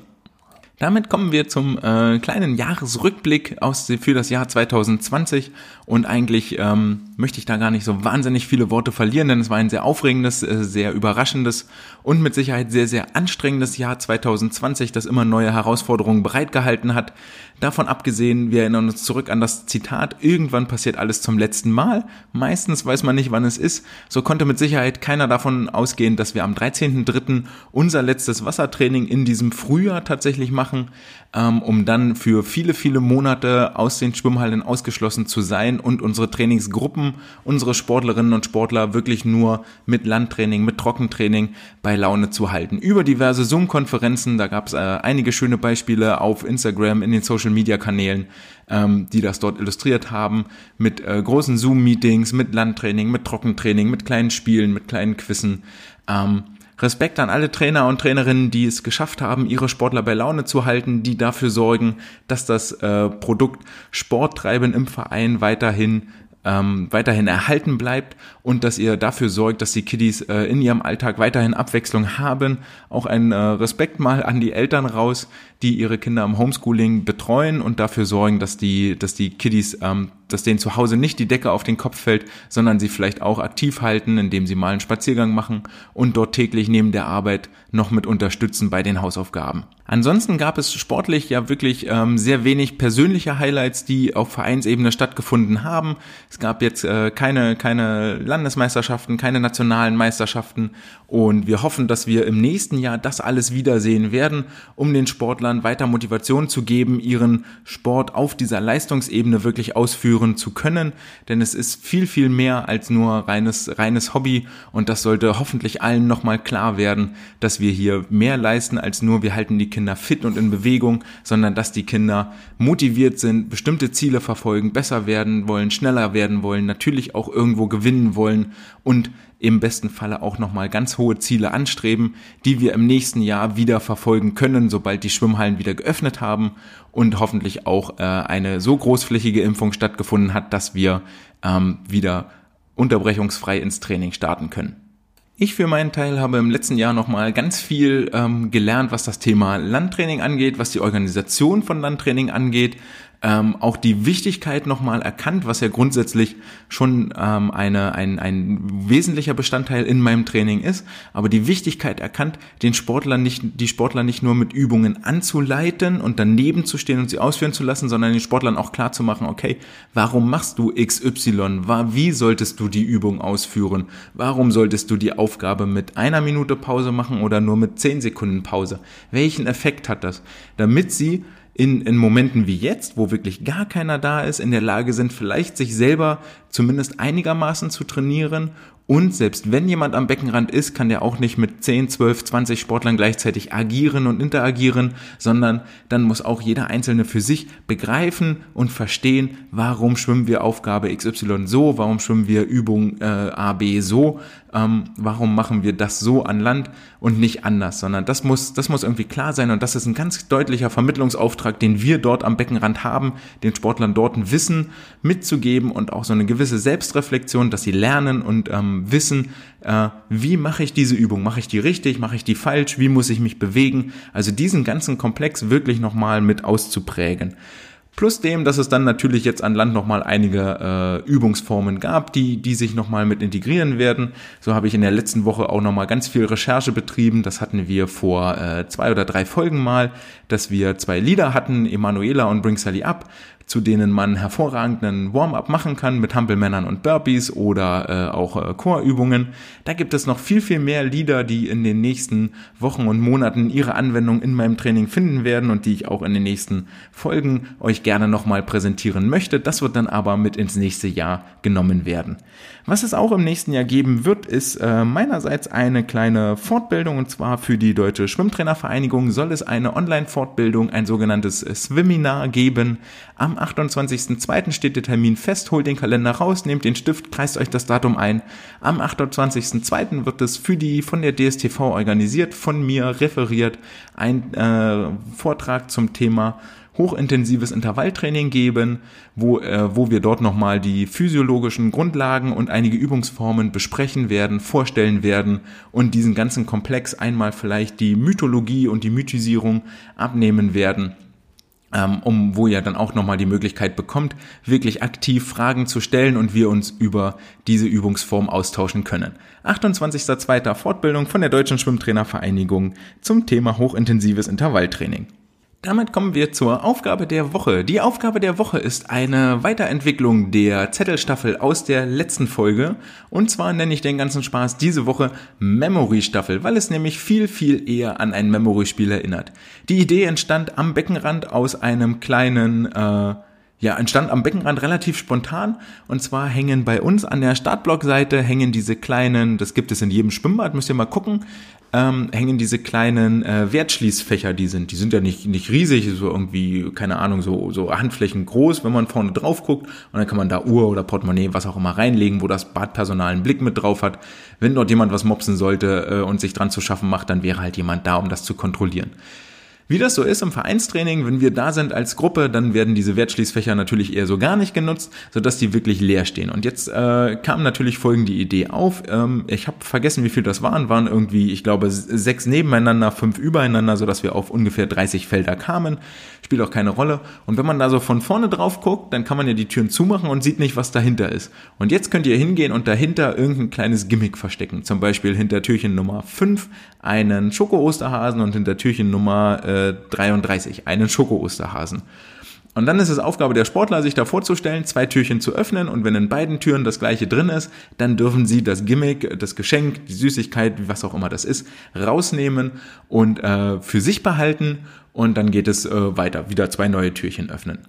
Damit kommen wir zum äh, kleinen Jahresrückblick aus, für das Jahr 2020 und eigentlich ähm, möchte ich da gar nicht so wahnsinnig viele Worte verlieren, denn es war ein sehr aufregendes, äh, sehr überraschendes und mit Sicherheit sehr, sehr anstrengendes Jahr 2020, das immer neue Herausforderungen bereitgehalten hat. Davon abgesehen, wir erinnern uns zurück an das Zitat, irgendwann passiert alles zum letzten Mal. Meistens weiß man nicht, wann es ist. So konnte mit Sicherheit keiner davon ausgehen, dass wir am 13.03. unser letztes Wassertraining in diesem Frühjahr tatsächlich machen, ähm, um dann für viele, viele Monate aus den Schwimmhallen ausgeschlossen zu sein und unsere Trainingsgruppen, unsere Sportlerinnen und Sportler wirklich nur mit Landtraining, mit Trockentraining bei Laune zu halten. Über diverse Zoom-Konferenzen, da gab es äh, einige schöne Beispiele auf Instagram, in den Social Social Media Kanälen, ähm, die das dort illustriert haben, mit äh, großen Zoom-Meetings, mit Landtraining, mit Trockentraining, mit kleinen Spielen, mit kleinen Quizzen. Ähm, Respekt an alle Trainer und Trainerinnen, die es geschafft haben, ihre Sportler bei Laune zu halten, die dafür sorgen, dass das äh, Produkt Sporttreiben im Verein weiterhin ähm, weiterhin erhalten bleibt und dass ihr dafür sorgt, dass die Kiddies äh, in ihrem Alltag weiterhin Abwechslung haben. Auch ein äh, Respekt mal an die Eltern raus, die ihre Kinder im Homeschooling betreuen und dafür sorgen, dass die, dass die Kiddies ähm, dass denen zu Hause nicht die Decke auf den Kopf fällt, sondern sie vielleicht auch aktiv halten, indem sie mal einen Spaziergang machen und dort täglich neben der Arbeit noch mit unterstützen bei den Hausaufgaben. Ansonsten gab es sportlich ja wirklich ähm, sehr wenig persönliche Highlights, die auf Vereinsebene stattgefunden haben. Es gab jetzt äh, keine, keine Landesmeisterschaften, keine nationalen Meisterschaften und wir hoffen, dass wir im nächsten Jahr das alles wiedersehen werden, um den Sportlern weiter Motivation zu geben, ihren Sport auf dieser Leistungsebene wirklich ausführen zu können. Denn es ist viel, viel mehr als nur reines, reines Hobby. Und das sollte hoffentlich allen nochmal klar werden, dass wir hier mehr leisten als nur, wir halten die Kinder fit und in Bewegung, sondern dass die Kinder motiviert sind, bestimmte Ziele verfolgen, besser werden wollen, schneller werden wollen, natürlich auch irgendwo gewinnen wollen und im besten Falle auch nochmal ganz hohe Ziele anstreben, die wir im nächsten Jahr wieder verfolgen können, sobald die Schwimmhallen wieder geöffnet haben und hoffentlich auch äh, eine so großflächige Impfung stattgefunden hat, dass wir ähm, wieder unterbrechungsfrei ins Training starten können. Ich für meinen Teil habe im letzten Jahr nochmal ganz viel ähm, gelernt, was das Thema Landtraining angeht, was die Organisation von Landtraining angeht, ähm, auch die Wichtigkeit nochmal erkannt, was ja grundsätzlich schon ähm, eine, ein, ein wesentlicher Bestandteil in meinem Training ist, aber die Wichtigkeit erkannt, den Sportler nicht, die Sportler nicht nur mit Übungen anzuleiten und daneben zu stehen und sie ausführen zu lassen, sondern den Sportlern auch klar zu machen, okay, warum machst du XY? Wie solltest du die Übung ausführen? Warum solltest du die Aufgabe mit einer Minute Pause machen oder nur mit zehn Sekunden Pause? Welchen Effekt hat das? Damit sie in, in Momenten wie jetzt, wo wirklich gar keiner da ist, in der Lage sind, vielleicht sich selber zumindest einigermaßen zu trainieren. Und selbst wenn jemand am Beckenrand ist, kann der auch nicht mit 10, 12, 20 Sportlern gleichzeitig agieren und interagieren, sondern dann muss auch jeder Einzelne für sich begreifen und verstehen, warum schwimmen wir Aufgabe XY so, warum schwimmen wir Übung äh, A, B so, ähm, warum machen wir das so an Land und nicht anders, sondern das muss, das muss irgendwie klar sein und das ist ein ganz deutlicher Vermittlungsauftrag, den wir dort am Beckenrand haben, den Sportlern dort ein Wissen mitzugeben und auch so eine gewisse Selbstreflexion, dass sie lernen und ähm, wissen, äh, wie mache ich diese Übung? Mache ich die richtig? Mache ich die falsch? Wie muss ich mich bewegen? Also diesen ganzen Komplex wirklich nochmal mit auszuprägen. Plus dem, dass es dann natürlich jetzt an Land nochmal einige äh, Übungsformen gab, die, die sich nochmal mit integrieren werden. So habe ich in der letzten Woche auch nochmal ganz viel Recherche betrieben. Das hatten wir vor äh, zwei oder drei Folgen mal, dass wir zwei Lieder hatten, Emanuela und Bring Sally Up zu denen man hervorragenden Warm-up machen kann mit Hampelmännern und Burpees oder äh, auch äh, Chorübungen. Da gibt es noch viel, viel mehr Lieder, die in den nächsten Wochen und Monaten ihre Anwendung in meinem Training finden werden und die ich auch in den nächsten Folgen euch gerne nochmal präsentieren möchte. Das wird dann aber mit ins nächste Jahr genommen werden. Was es auch im nächsten Jahr geben wird, ist äh, meinerseits eine kleine Fortbildung und zwar für die Deutsche Schwimmtrainervereinigung soll es eine Online-Fortbildung, ein sogenanntes Swiminar geben. Am 28.02. steht der Termin fest, holt den Kalender raus, nehmt den Stift, kreist euch das Datum ein. Am 28.02. wird es für die von der DSTV organisiert, von mir referiert, ein äh, Vortrag zum Thema hochintensives Intervalltraining geben, wo, äh, wo wir dort nochmal die physiologischen Grundlagen und einige Übungsformen besprechen werden, vorstellen werden und diesen ganzen Komplex einmal vielleicht die Mythologie und die Mythisierung abnehmen werden ähm, um wo ihr dann auch nochmal die Möglichkeit bekommt, wirklich aktiv Fragen zu stellen und wir uns über diese Übungsform austauschen können. 28.02. Fortbildung von der Deutschen Schwimmtrainervereinigung zum Thema hochintensives Intervalltraining. Damit kommen wir zur Aufgabe der Woche. Die Aufgabe der Woche ist eine Weiterentwicklung der Zettelstaffel aus der letzten Folge. Und zwar nenne ich den ganzen Spaß diese Woche Memory Staffel, weil es nämlich viel, viel eher an ein Memory-Spiel erinnert. Die Idee entstand am Beckenrand aus einem kleinen, äh, ja, entstand am Beckenrand relativ spontan. Und zwar hängen bei uns an der Startblockseite hängen diese kleinen, das gibt es in jedem Schwimmbad, müsst ihr mal gucken, ähm, hängen diese kleinen äh, Wertschließfächer, die sind, die sind ja nicht, nicht riesig, so irgendwie, keine Ahnung, so, so Handflächen groß, wenn man vorne drauf guckt und dann kann man da Uhr oder Portemonnaie, was auch immer reinlegen, wo das Badpersonal einen Blick mit drauf hat. Wenn dort jemand was mopsen sollte äh, und sich dran zu schaffen macht, dann wäre halt jemand da, um das zu kontrollieren. Wie das so ist im Vereinstraining, wenn wir da sind als Gruppe, dann werden diese Wertschließfächer natürlich eher so gar nicht genutzt, sodass die wirklich leer stehen. Und jetzt äh, kam natürlich folgende Idee auf. Ähm, ich habe vergessen, wie viel das waren. Waren irgendwie, ich glaube, sechs nebeneinander, fünf übereinander, sodass wir auf ungefähr 30 Felder kamen. Spielt auch keine Rolle. Und wenn man da so von vorne drauf guckt, dann kann man ja die Türen zumachen und sieht nicht, was dahinter ist. Und jetzt könnt ihr hingehen und dahinter irgendein kleines Gimmick verstecken. Zum Beispiel hinter Türchen Nummer 5 einen Schoko-Osterhasen und hinter Türchen Nummer äh, 33, einen Schoko-Osterhasen. Und dann ist es Aufgabe der Sportler, sich da vorzustellen, zwei Türchen zu öffnen und wenn in beiden Türen das gleiche drin ist, dann dürfen sie das Gimmick, das Geschenk, die Süßigkeit, was auch immer das ist, rausnehmen und äh, für sich behalten und dann geht es äh, weiter, wieder zwei neue Türchen öffnen.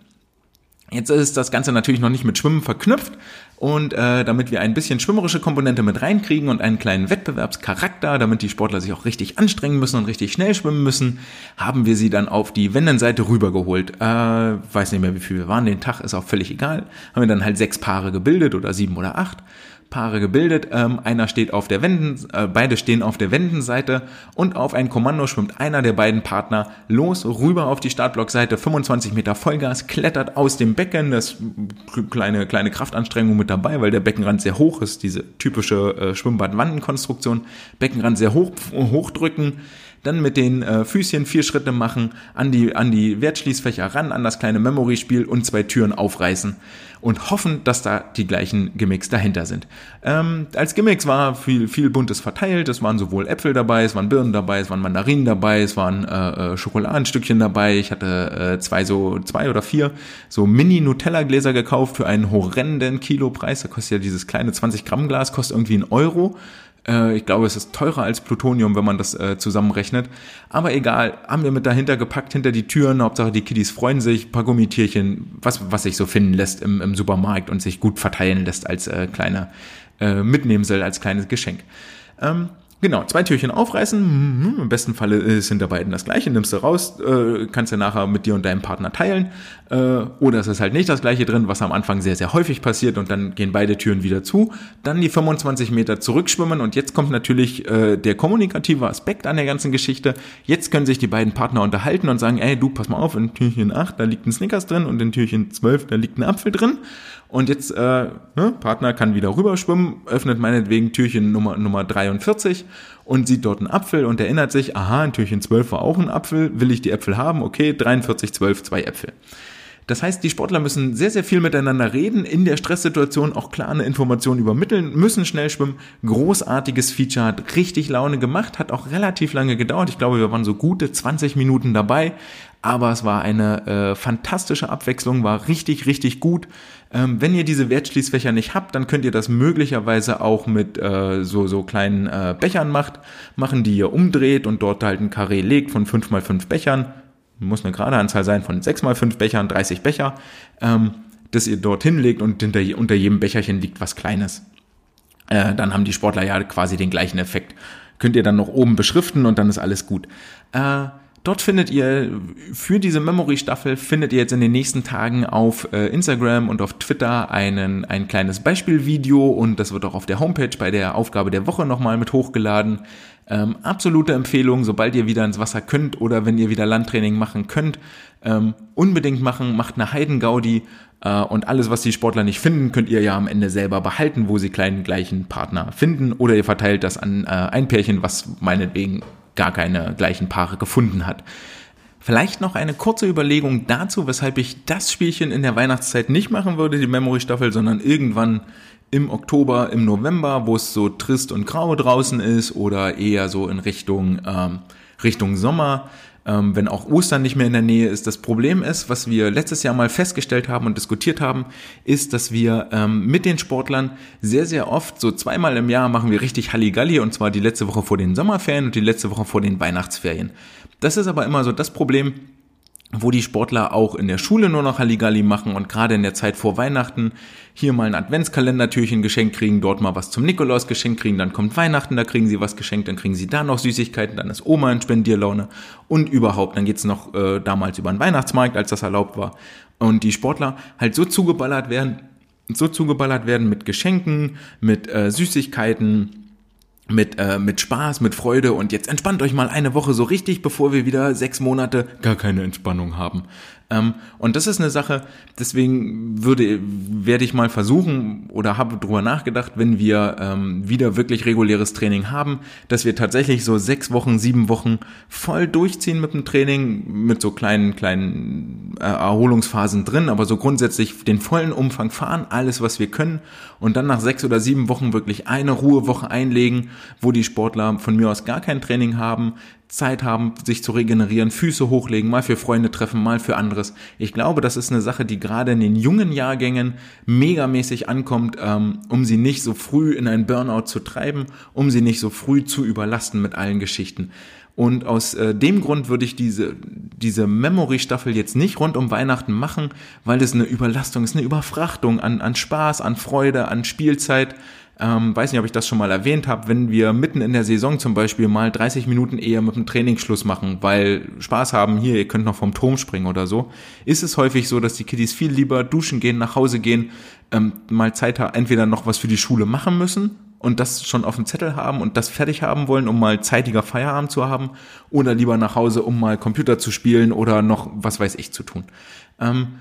Jetzt ist das Ganze natürlich noch nicht mit Schwimmen verknüpft und äh, damit wir ein bisschen schwimmerische Komponente mit reinkriegen und einen kleinen Wettbewerbscharakter, damit die Sportler sich auch richtig anstrengen müssen und richtig schnell schwimmen müssen, haben wir sie dann auf die Wendenseite rübergeholt. Äh, weiß nicht mehr, wie viel wir waren, den Tag ist auch völlig egal. Haben wir dann halt sechs Paare gebildet oder sieben oder acht Paare gebildet. Ähm, einer steht auf der Wenden, äh, beide stehen auf der Wendenseite und auf ein Kommando schwimmt einer der beiden Partner los, rüber auf die Startblockseite, 25 Meter Vollgas, klettert aus dem Becken, das kleine, kleine Kraftanstrengung mit dabei, weil der Beckenrand sehr hoch ist, diese typische äh, Schwimmbadwandenkonstruktion, Beckenrand sehr hoch, hochdrücken, dann mit den äh, Füßchen vier Schritte machen, an die, an die Wertschließfächer ran, an das kleine Memory-Spiel und zwei Türen aufreißen und hoffen, dass da die gleichen Gimmicks dahinter sind. Ähm, als Gimmicks war viel, viel Buntes verteilt. Es waren sowohl Äpfel dabei, es waren Birnen dabei, es waren Mandarinen dabei, es waren äh, äh Schokoladenstückchen dabei. Ich hatte äh, zwei so, zwei oder vier so Mini-Nutella-Gläser gekauft für einen horrenden Kilopreis. Da kostet ja dieses kleine 20 Gramm Glas, kostet irgendwie ein Euro. Äh, ich glaube, es ist teurer als Plutonium, wenn man das äh, zusammenrechnet. Aber egal, haben wir mit dahinter gepackt, hinter die Türen. Hauptsache die Kiddies freuen sich, paar Gummitierchen, was, was sich so finden lässt im, im Supermarkt und sich gut verteilen lässt als äh, kleiner äh, Mitnehmsel, als kleines Geschenk. Ähm, Genau, zwei Türchen aufreißen. Mhm, Im besten Falle ist hinter beiden das gleiche. Nimmst du raus, äh, kannst du nachher mit dir und deinem Partner teilen. Äh, oder es ist halt nicht das gleiche drin, was am Anfang sehr, sehr häufig passiert und dann gehen beide Türen wieder zu. Dann die 25 Meter zurückschwimmen und jetzt kommt natürlich äh, der kommunikative Aspekt an der ganzen Geschichte. Jetzt können sich die beiden Partner unterhalten und sagen, ey, du, pass mal auf, in Türchen 8, da liegt ein Snickers drin und in Türchen 12, da liegt ein Apfel drin. Und jetzt, äh, ne, Partner kann wieder rüberschwimmen, öffnet meinetwegen Türchen Nummer, Nummer 43 und sieht dort einen Apfel und erinnert sich, aha, in Türchen 12 war auch ein Apfel, will ich die Äpfel haben? Okay, 43, 12, zwei Äpfel. Das heißt, die Sportler müssen sehr, sehr viel miteinander reden, in der Stresssituation auch klare Informationen übermitteln, müssen schnell schwimmen. Großartiges Feature, hat richtig Laune gemacht, hat auch relativ lange gedauert. Ich glaube, wir waren so gute 20 Minuten dabei, aber es war eine äh, fantastische Abwechslung, war richtig, richtig gut. Ähm, wenn ihr diese Wertschließfächer nicht habt, dann könnt ihr das möglicherweise auch mit äh, so, so kleinen äh, Bechern macht, machen, die ihr umdreht und dort halt ein Karree legt von 5 mal 5 Bechern muss eine gerade Anzahl sein von 6 mal 5 Bechern, 30 Becher, ähm, das ihr dort hinlegt und hinter, unter jedem Becherchen liegt was Kleines. Äh, dann haben die Sportler ja quasi den gleichen Effekt. Könnt ihr dann noch oben beschriften und dann ist alles gut. Äh, Dort findet ihr für diese Memory-Staffel findet ihr jetzt in den nächsten Tagen auf äh, Instagram und auf Twitter einen, ein kleines Beispielvideo und das wird auch auf der Homepage bei der Aufgabe der Woche nochmal mit hochgeladen. Ähm, absolute Empfehlung, sobald ihr wieder ins Wasser könnt oder wenn ihr wieder Landtraining machen könnt, ähm, unbedingt machen, macht eine Heidengaudi äh, und alles, was die Sportler nicht finden, könnt ihr ja am Ende selber behalten, wo sie kleinen gleichen Partner finden oder ihr verteilt das an äh, ein Pärchen, was meinetwegen gar keine gleichen Paare gefunden hat. Vielleicht noch eine kurze Überlegung dazu, weshalb ich das Spielchen in der Weihnachtszeit nicht machen würde, die Memory-Staffel, sondern irgendwann im Oktober, im November, wo es so trist und grau draußen ist oder eher so in Richtung, ähm, Richtung Sommer ähm, wenn auch Ostern nicht mehr in der Nähe ist. Das Problem ist, was wir letztes Jahr mal festgestellt haben und diskutiert haben, ist, dass wir ähm, mit den Sportlern sehr, sehr oft, so zweimal im Jahr machen wir richtig Halligalli und zwar die letzte Woche vor den Sommerferien und die letzte Woche vor den Weihnachtsferien. Das ist aber immer so das Problem, wo die Sportler auch in der Schule nur noch Halligalli machen und gerade in der Zeit vor Weihnachten hier mal ein Adventskalendertürchen geschenkt kriegen, dort mal was zum Nikolaus geschenkt kriegen, dann kommt Weihnachten, da kriegen sie was geschenkt, dann kriegen sie da noch Süßigkeiten, dann ist Oma in Spendierlaune und überhaupt, dann geht's noch äh, damals über den Weihnachtsmarkt, als das erlaubt war und die Sportler halt so zugeballert werden, so zugeballert werden mit Geschenken, mit äh, Süßigkeiten, mit, äh, mit Spaß, mit Freude und jetzt entspannt euch mal eine Woche so richtig, bevor wir wieder sechs Monate gar keine Entspannung haben. Ähm, und das ist eine Sache, deswegen würde, werde ich mal versuchen oder habe drüber nachgedacht, wenn wir ähm, wieder wirklich reguläres Training haben, dass wir tatsächlich so sechs Wochen, sieben Wochen voll durchziehen mit dem Training, mit so kleinen, kleinen äh, Erholungsphasen drin, aber so grundsätzlich den vollen Umfang fahren, alles, was wir können und dann nach sechs oder sieben Wochen wirklich eine Ruhewoche einlegen, wo die Sportler von mir aus gar kein Training haben, Zeit haben, sich zu regenerieren, Füße hochlegen, mal für Freunde treffen, mal für anderes. Ich glaube, das ist eine Sache, die gerade in den jungen Jahrgängen megamäßig ankommt, ähm, um sie nicht so früh in einen Burnout zu treiben, um sie nicht so früh zu überlasten mit allen Geschichten. Und aus äh, dem Grund würde ich diese, diese Memory-Staffel jetzt nicht rund um Weihnachten machen, weil es eine Überlastung ist, eine Überfrachtung an, an Spaß, an Freude, an Spielzeit. Ähm, weiß nicht, ob ich das schon mal erwähnt habe, wenn wir mitten in der Saison zum Beispiel mal 30 Minuten eher mit dem Trainingsschluss machen, weil Spaß haben, hier, ihr könnt noch vom Turm springen oder so, ist es häufig so, dass die Kiddies viel lieber duschen gehen, nach Hause gehen, ähm, mal Zeit haben, entweder noch was für die Schule machen müssen und das schon auf dem Zettel haben und das fertig haben wollen, um mal zeitiger Feierabend zu haben, oder lieber nach Hause, um mal Computer zu spielen oder noch was weiß ich zu tun. Ähm,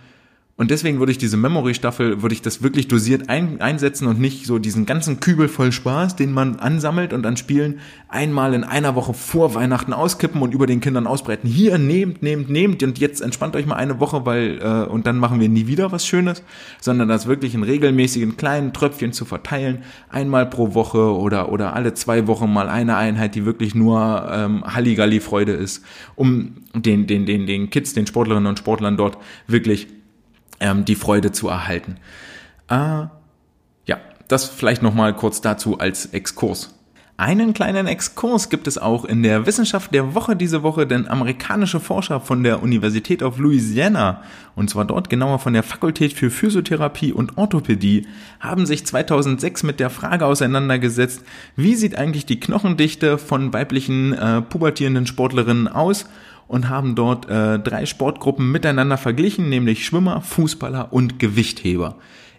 und deswegen würde ich diese Memory-Staffel, würde ich das wirklich dosiert ein, einsetzen und nicht so diesen ganzen Kübel voll Spaß, den man ansammelt und an Spielen einmal in einer Woche vor Weihnachten auskippen und über den Kindern ausbreiten. Hier, nehmt, nehmt, nehmt und jetzt entspannt euch mal eine Woche, weil, äh, und dann machen wir nie wieder was Schönes, sondern das wirklich in regelmäßigen kleinen Tröpfchen zu verteilen, einmal pro Woche oder, oder alle zwei Wochen mal eine Einheit, die wirklich nur ähm, Halligalli-Freude ist, um den, den, den, den Kids, den Sportlerinnen und Sportlern dort wirklich ähm, die Freude zu erhalten. Äh, ja, das vielleicht nochmal kurz dazu als Exkurs. Einen kleinen Exkurs gibt es auch in der Wissenschaft der Woche diese Woche, denn amerikanische Forscher von der Universität of Louisiana, und zwar dort genauer von der Fakultät für Physiotherapie und Orthopädie, haben sich 2006 mit der Frage auseinandergesetzt, wie sieht eigentlich die Knochendichte von weiblichen äh, pubertierenden Sportlerinnen aus und haben dort äh, drei Sportgruppen miteinander verglichen, nämlich Schwimmer, Fußballer und Gewichtheber.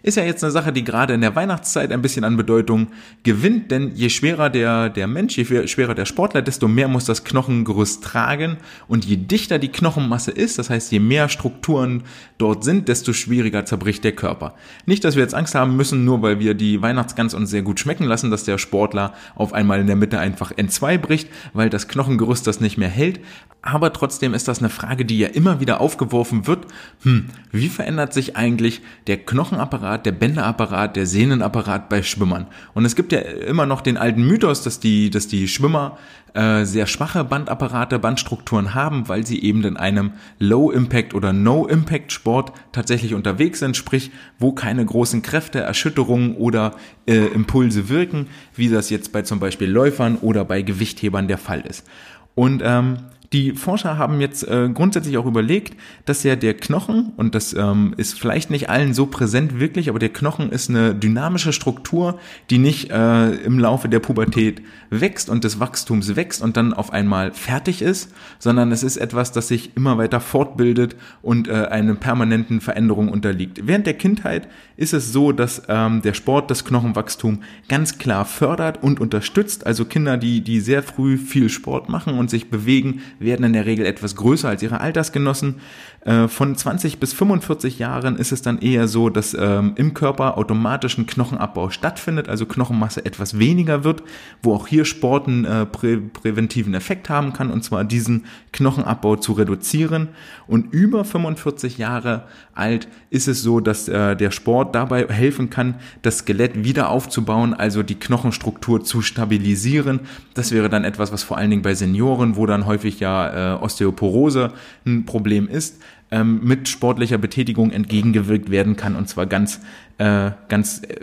Ist ja jetzt eine Sache, die gerade in der Weihnachtszeit ein bisschen an Bedeutung gewinnt, denn je schwerer der, der Mensch, je schwerer der Sportler, desto mehr muss das Knochengerüst tragen und je dichter die Knochenmasse ist, das heißt, je mehr Strukturen dort sind, desto schwieriger zerbricht der Körper. Nicht, dass wir jetzt Angst haben müssen, nur weil wir die Weihnachtsgans uns sehr gut schmecken lassen, dass der Sportler auf einmal in der Mitte einfach N2 bricht, weil das Knochengerüst das nicht mehr hält. Aber trotzdem ist das eine Frage, die ja immer wieder aufgeworfen wird. Hm, wie verändert sich eigentlich der Knochenapparat, der Bänderapparat, der Sehnenapparat bei Schwimmern? Und es gibt ja immer noch den alten Mythos, dass die, dass die Schwimmer äh, sehr schwache Bandapparate, Bandstrukturen haben, weil sie eben in einem Low-Impact oder No-Impact-Sport tatsächlich unterwegs sind, sprich, wo keine großen Kräfte, Erschütterungen oder äh, Impulse wirken, wie das jetzt bei zum Beispiel Läufern oder bei Gewichthebern der Fall ist. Und ähm, die Forscher haben jetzt äh, grundsätzlich auch überlegt, dass ja der Knochen, und das ähm, ist vielleicht nicht allen so präsent wirklich, aber der Knochen ist eine dynamische Struktur, die nicht äh, im Laufe der Pubertät wächst und des Wachstums wächst und dann auf einmal fertig ist, sondern es ist etwas, das sich immer weiter fortbildet und äh, einer permanenten Veränderung unterliegt. Während der Kindheit ist es so, dass ähm, der Sport das Knochenwachstum ganz klar fördert und unterstützt. Also Kinder, die, die sehr früh viel Sport machen und sich bewegen, werden in der Regel etwas größer als ihre Altersgenossen. Äh, von 20 bis 45 Jahren ist es dann eher so, dass ähm, im Körper automatisch ein Knochenabbau stattfindet, also Knochenmasse etwas weniger wird, wo auch hier Sport einen äh, prä präventiven Effekt haben kann, und zwar diesen Knochenabbau zu reduzieren. Und über 45 Jahre alt ist es so, dass äh, der Sport dabei helfen kann, das Skelett wieder aufzubauen, also die Knochenstruktur zu stabilisieren. Das wäre dann etwas, was vor allen Dingen bei Senioren, wo dann häufig ja äh, Osteoporose ein Problem ist, ähm, mit sportlicher Betätigung entgegengewirkt werden kann und zwar ganz, äh, ganz äh,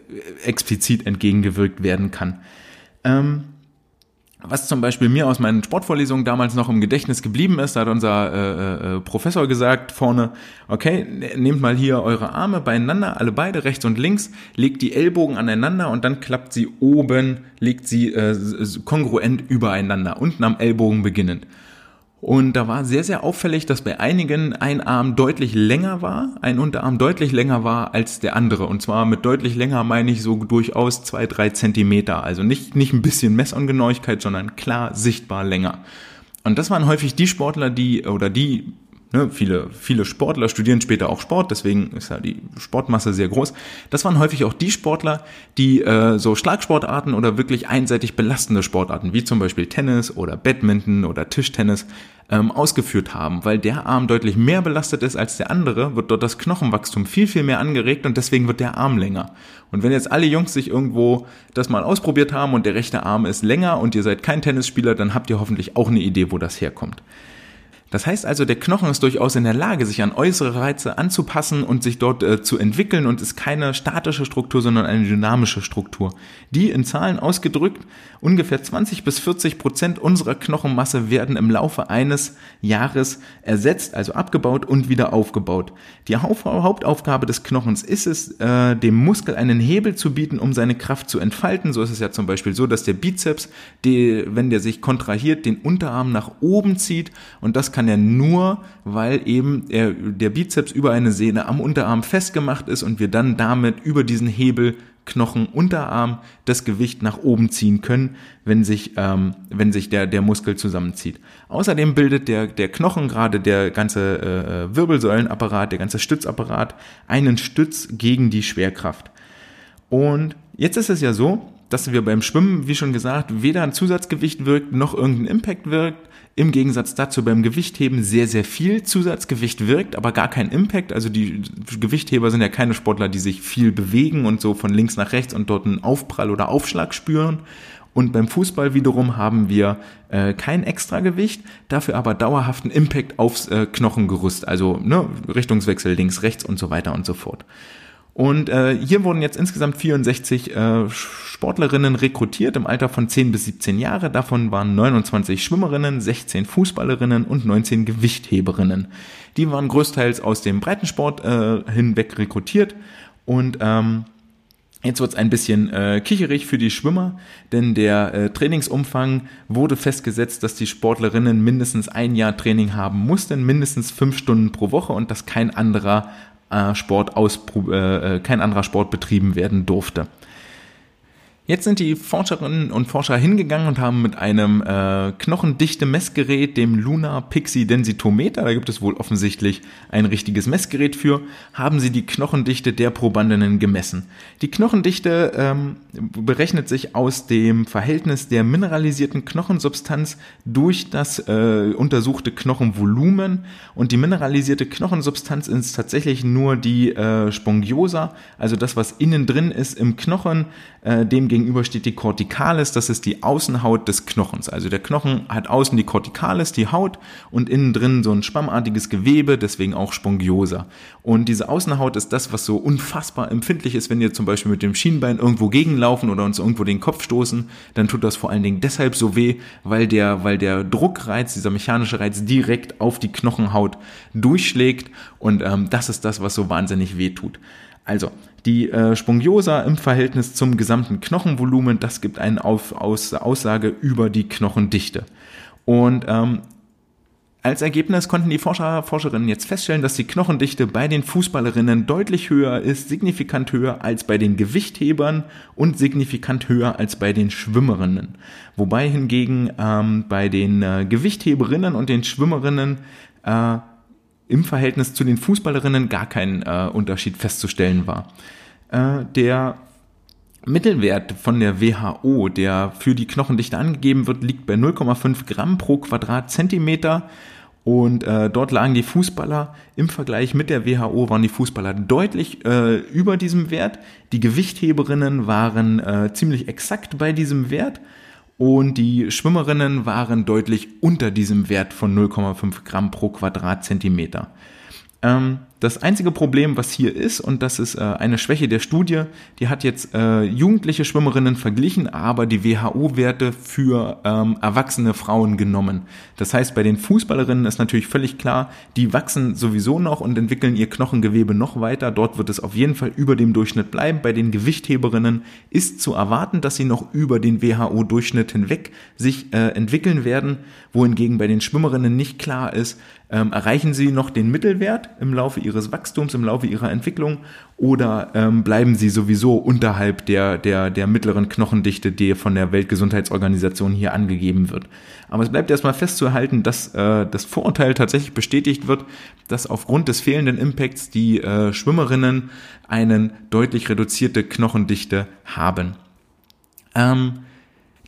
explizit entgegengewirkt werden kann. Ähm, was zum Beispiel mir aus meinen Sportvorlesungen damals noch im Gedächtnis geblieben ist, da hat unser äh, äh, Professor gesagt vorne, okay, nehmt mal hier eure Arme beieinander, alle beide, rechts und links, legt die Ellbogen aneinander und dann klappt sie oben, legt sie äh, kongruent übereinander, unten am Ellbogen beginnend. Und da war sehr, sehr auffällig, dass bei einigen ein Arm deutlich länger war, ein Unterarm deutlich länger war als der andere. Und zwar mit deutlich länger meine ich so durchaus zwei, drei Zentimeter. Also nicht, nicht ein bisschen Messungenauigkeit, sondern klar sichtbar länger. Und das waren häufig die Sportler, die, oder die Ne, viele, viele Sportler studieren später auch Sport, deswegen ist ja die Sportmasse sehr groß. Das waren häufig auch die Sportler, die äh, so Schlagsportarten oder wirklich einseitig belastende Sportarten, wie zum Beispiel Tennis oder Badminton oder Tischtennis, ähm, ausgeführt haben. Weil der Arm deutlich mehr belastet ist als der andere, wird dort das Knochenwachstum viel, viel mehr angeregt und deswegen wird der Arm länger. Und wenn jetzt alle Jungs sich irgendwo das mal ausprobiert haben und der rechte Arm ist länger und ihr seid kein Tennisspieler, dann habt ihr hoffentlich auch eine Idee, wo das herkommt. Das heißt also, der Knochen ist durchaus in der Lage, sich an äußere Reize anzupassen und sich dort äh, zu entwickeln und ist keine statische Struktur, sondern eine dynamische Struktur, die in Zahlen ausgedrückt ungefähr 20 bis 40 Prozent unserer Knochenmasse werden im Laufe eines Jahres ersetzt, also abgebaut und wieder aufgebaut. Die Hauptaufgabe des Knochens ist es, äh, dem Muskel einen Hebel zu bieten, um seine Kraft zu entfalten. So ist es ja zum Beispiel so, dass der Bizeps, die, wenn der sich kontrahiert, den Unterarm nach oben zieht und das kann kann er nur, weil eben er, der Bizeps über eine Sehne am Unterarm festgemacht ist und wir dann damit über diesen Hebel Knochen Unterarm das Gewicht nach oben ziehen können, wenn sich, ähm, wenn sich der, der Muskel zusammenzieht. Außerdem bildet der, der Knochen, gerade der ganze äh, Wirbelsäulenapparat, der ganze Stützapparat, einen Stütz gegen die Schwerkraft. Und jetzt ist es ja so, dass wir beim Schwimmen, wie schon gesagt, weder ein Zusatzgewicht wirkt, noch irgendein Impact wirkt, im Gegensatz dazu beim Gewichtheben sehr, sehr viel Zusatzgewicht wirkt, aber gar kein Impact. Also die Gewichtheber sind ja keine Sportler, die sich viel bewegen und so von links nach rechts und dort einen Aufprall oder Aufschlag spüren. Und beim Fußball wiederum haben wir äh, kein Extragewicht, dafür aber dauerhaften Impact aufs äh, Knochengerüst, also ne, Richtungswechsel links, rechts und so weiter und so fort. Und äh, hier wurden jetzt insgesamt 64 äh, Sportlerinnen rekrutiert im Alter von 10 bis 17 Jahre. Davon waren 29 Schwimmerinnen, 16 Fußballerinnen und 19 Gewichtheberinnen. Die waren größtenteils aus dem Breitensport äh, hinweg rekrutiert. Und ähm, Jetzt wird's ein bisschen äh, kicherig für die Schwimmer, denn der äh, Trainingsumfang wurde festgesetzt, dass die Sportlerinnen mindestens ein Jahr Training haben mussten, mindestens fünf Stunden pro Woche und dass kein anderer Sport auspro äh, kein anderer Sport betrieben werden durfte. Jetzt sind die Forscherinnen und Forscher hingegangen und haben mit einem äh, knochendichte Messgerät, dem Lunar Pixie Densitometer, da gibt es wohl offensichtlich ein richtiges Messgerät für, haben sie die Knochendichte der Probandinnen gemessen. Die Knochendichte ähm, berechnet sich aus dem Verhältnis der mineralisierten Knochensubstanz durch das äh, untersuchte Knochenvolumen und die mineralisierte Knochensubstanz ist tatsächlich nur die äh, Spongiosa, also das, was innen drin ist im Knochen, äh, dem gegenüber steht die Corticalis, das ist die Außenhaut des Knochens. Also der Knochen hat außen die Corticalis, die Haut, und innen drin so ein schwammartiges Gewebe, deswegen auch Spongiosa. Und diese Außenhaut ist das, was so unfassbar empfindlich ist, wenn wir zum Beispiel mit dem Schienbein irgendwo gegenlaufen oder uns irgendwo den Kopf stoßen, dann tut das vor allen Dingen deshalb so weh, weil der, weil der Druckreiz, dieser mechanische Reiz direkt auf die Knochenhaut durchschlägt und ähm, das ist das, was so wahnsinnig weh tut. Also, die äh, Spongiosa im Verhältnis zum gesamten Knochenvolumen, das gibt eine Auf, Aus, Aussage über die Knochendichte. Und ähm, als Ergebnis konnten die Forscher, Forscherinnen jetzt feststellen, dass die Knochendichte bei den Fußballerinnen deutlich höher ist, signifikant höher als bei den Gewichthebern und signifikant höher als bei den Schwimmerinnen. Wobei hingegen ähm, bei den äh, Gewichtheberinnen und den Schwimmerinnen äh, im Verhältnis zu den Fußballerinnen gar kein äh, Unterschied festzustellen war. Äh, der Mittelwert von der WHO, der für die Knochendichte angegeben wird, liegt bei 0,5 Gramm pro Quadratzentimeter. Und äh, dort lagen die Fußballer im Vergleich mit der WHO waren die Fußballer deutlich äh, über diesem Wert. Die Gewichtheberinnen waren äh, ziemlich exakt bei diesem Wert und die Schwimmerinnen waren deutlich unter diesem Wert von 0,5 Gramm pro Quadratzentimeter. Ähm, das einzige Problem, was hier ist, und das ist äh, eine Schwäche der Studie, die hat jetzt äh, jugendliche Schwimmerinnen verglichen, aber die WHO-Werte für ähm, erwachsene Frauen genommen. Das heißt, bei den Fußballerinnen ist natürlich völlig klar, die wachsen sowieso noch und entwickeln ihr Knochengewebe noch weiter. Dort wird es auf jeden Fall über dem Durchschnitt bleiben. Bei den Gewichtheberinnen ist zu erwarten, dass sie noch über den WHO-Durchschnitt hinweg sich äh, entwickeln werden, wohingegen bei den Schwimmerinnen nicht klar ist, ähm, erreichen sie noch den Mittelwert im Laufe ihres Wachstums, im Laufe ihrer Entwicklung oder ähm, bleiben sie sowieso unterhalb der, der, der mittleren Knochendichte, die von der Weltgesundheitsorganisation hier angegeben wird. Aber es bleibt erstmal festzuhalten, dass äh, das Vorurteil tatsächlich bestätigt wird, dass aufgrund des fehlenden Impacts die äh, Schwimmerinnen einen deutlich reduzierte Knochendichte haben. Ähm,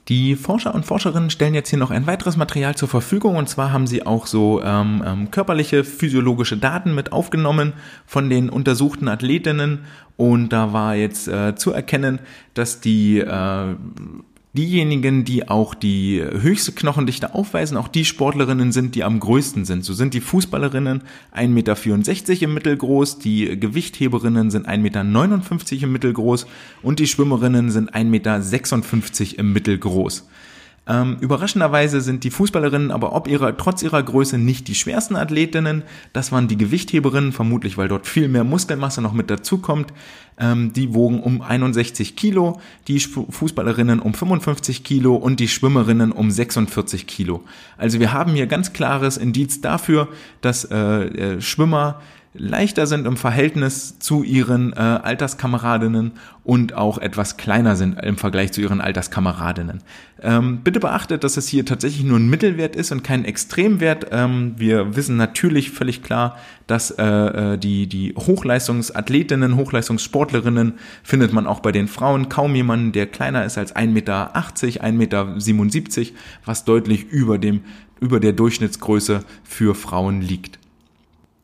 die Forscher und Forscherinnen stellen jetzt hier noch ein weiteres Material zur Verfügung. Und zwar haben sie auch so ähm, ähm, körperliche physiologische Daten mit aufgenommen von den untersuchten Athletinnen. Und da war jetzt äh, zu erkennen, dass die äh, diejenigen, die auch die höchste Knochendichte aufweisen, auch die Sportlerinnen sind, die am größten sind. So sind die Fußballerinnen 1,64 Meter im Mittel groß, die Gewichtheberinnen sind 1,59 Meter im Mittel groß und die Schwimmerinnen sind 1,56 Meter im Mittel groß. Ähm, überraschenderweise sind die Fußballerinnen aber ob ihrer, trotz ihrer Größe nicht die schwersten Athletinnen. Das waren die Gewichtheberinnen, vermutlich weil dort viel mehr Muskelmasse noch mit dazukommt. Ähm, die wogen um 61 Kilo, die Fußballerinnen um 55 Kilo und die Schwimmerinnen um 46 Kilo. Also wir haben hier ganz klares Indiz dafür, dass äh, äh Schwimmer leichter sind im Verhältnis zu ihren äh, Alterskameradinnen und auch etwas kleiner sind im Vergleich zu ihren Alterskameradinnen. Ähm, bitte beachtet, dass es hier tatsächlich nur ein Mittelwert ist und kein Extremwert. Ähm, wir wissen natürlich völlig klar, dass äh, äh die, die Hochleistungsathletinnen, Hochleistungssportlerinnen findet man auch bei den Frauen kaum jemanden, der kleiner ist als 1,80 Meter, 1,77 Meter, was deutlich über dem über der Durchschnittsgröße für Frauen liegt.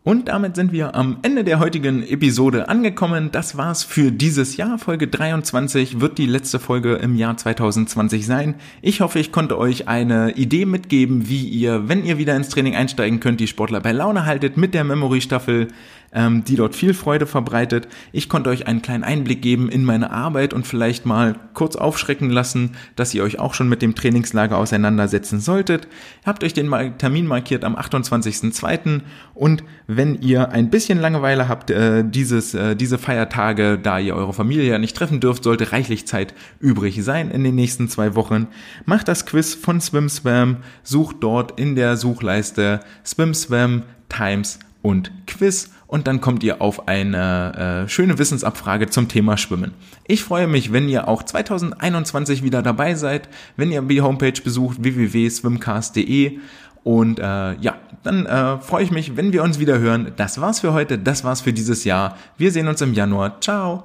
Und damit sind wir am Ende der heutigen Episode angekommen. Das war's für dieses Jahr. Folge 23 wird die letzte Folge im Jahr 2020 sein. Ich hoffe, ich konnte euch eine Idee mitgeben, wie ihr, wenn ihr wieder ins Training einsteigen könnt, die Sportler bei Laune haltet mit der Memory Staffel ähm, die dort viel Freude verbreitet. Ich konnte euch einen kleinen Einblick geben in meine Arbeit und vielleicht mal kurz aufschrecken lassen, dass ihr euch auch schon mit dem Trainingslager auseinandersetzen solltet. Habt euch den Termin markiert am 28.02. und wenn ihr ein bisschen Langeweile habt, äh, dieses, äh, diese Feiertage, da ihr eure Familie ja nicht treffen dürft, sollte reichlich Zeit übrig sein in den nächsten zwei Wochen. Macht das Quiz von SwimSwam, sucht dort in der Suchleiste SwimSwam Times und Quiz und dann kommt ihr auf eine äh, schöne Wissensabfrage zum Thema Schwimmen. Ich freue mich, wenn ihr auch 2021 wieder dabei seid, wenn ihr die Homepage besucht www.swimcast.de und äh, ja, dann äh, freue ich mich, wenn wir uns wieder hören. Das war's für heute, das war's für dieses Jahr. Wir sehen uns im Januar. Ciao.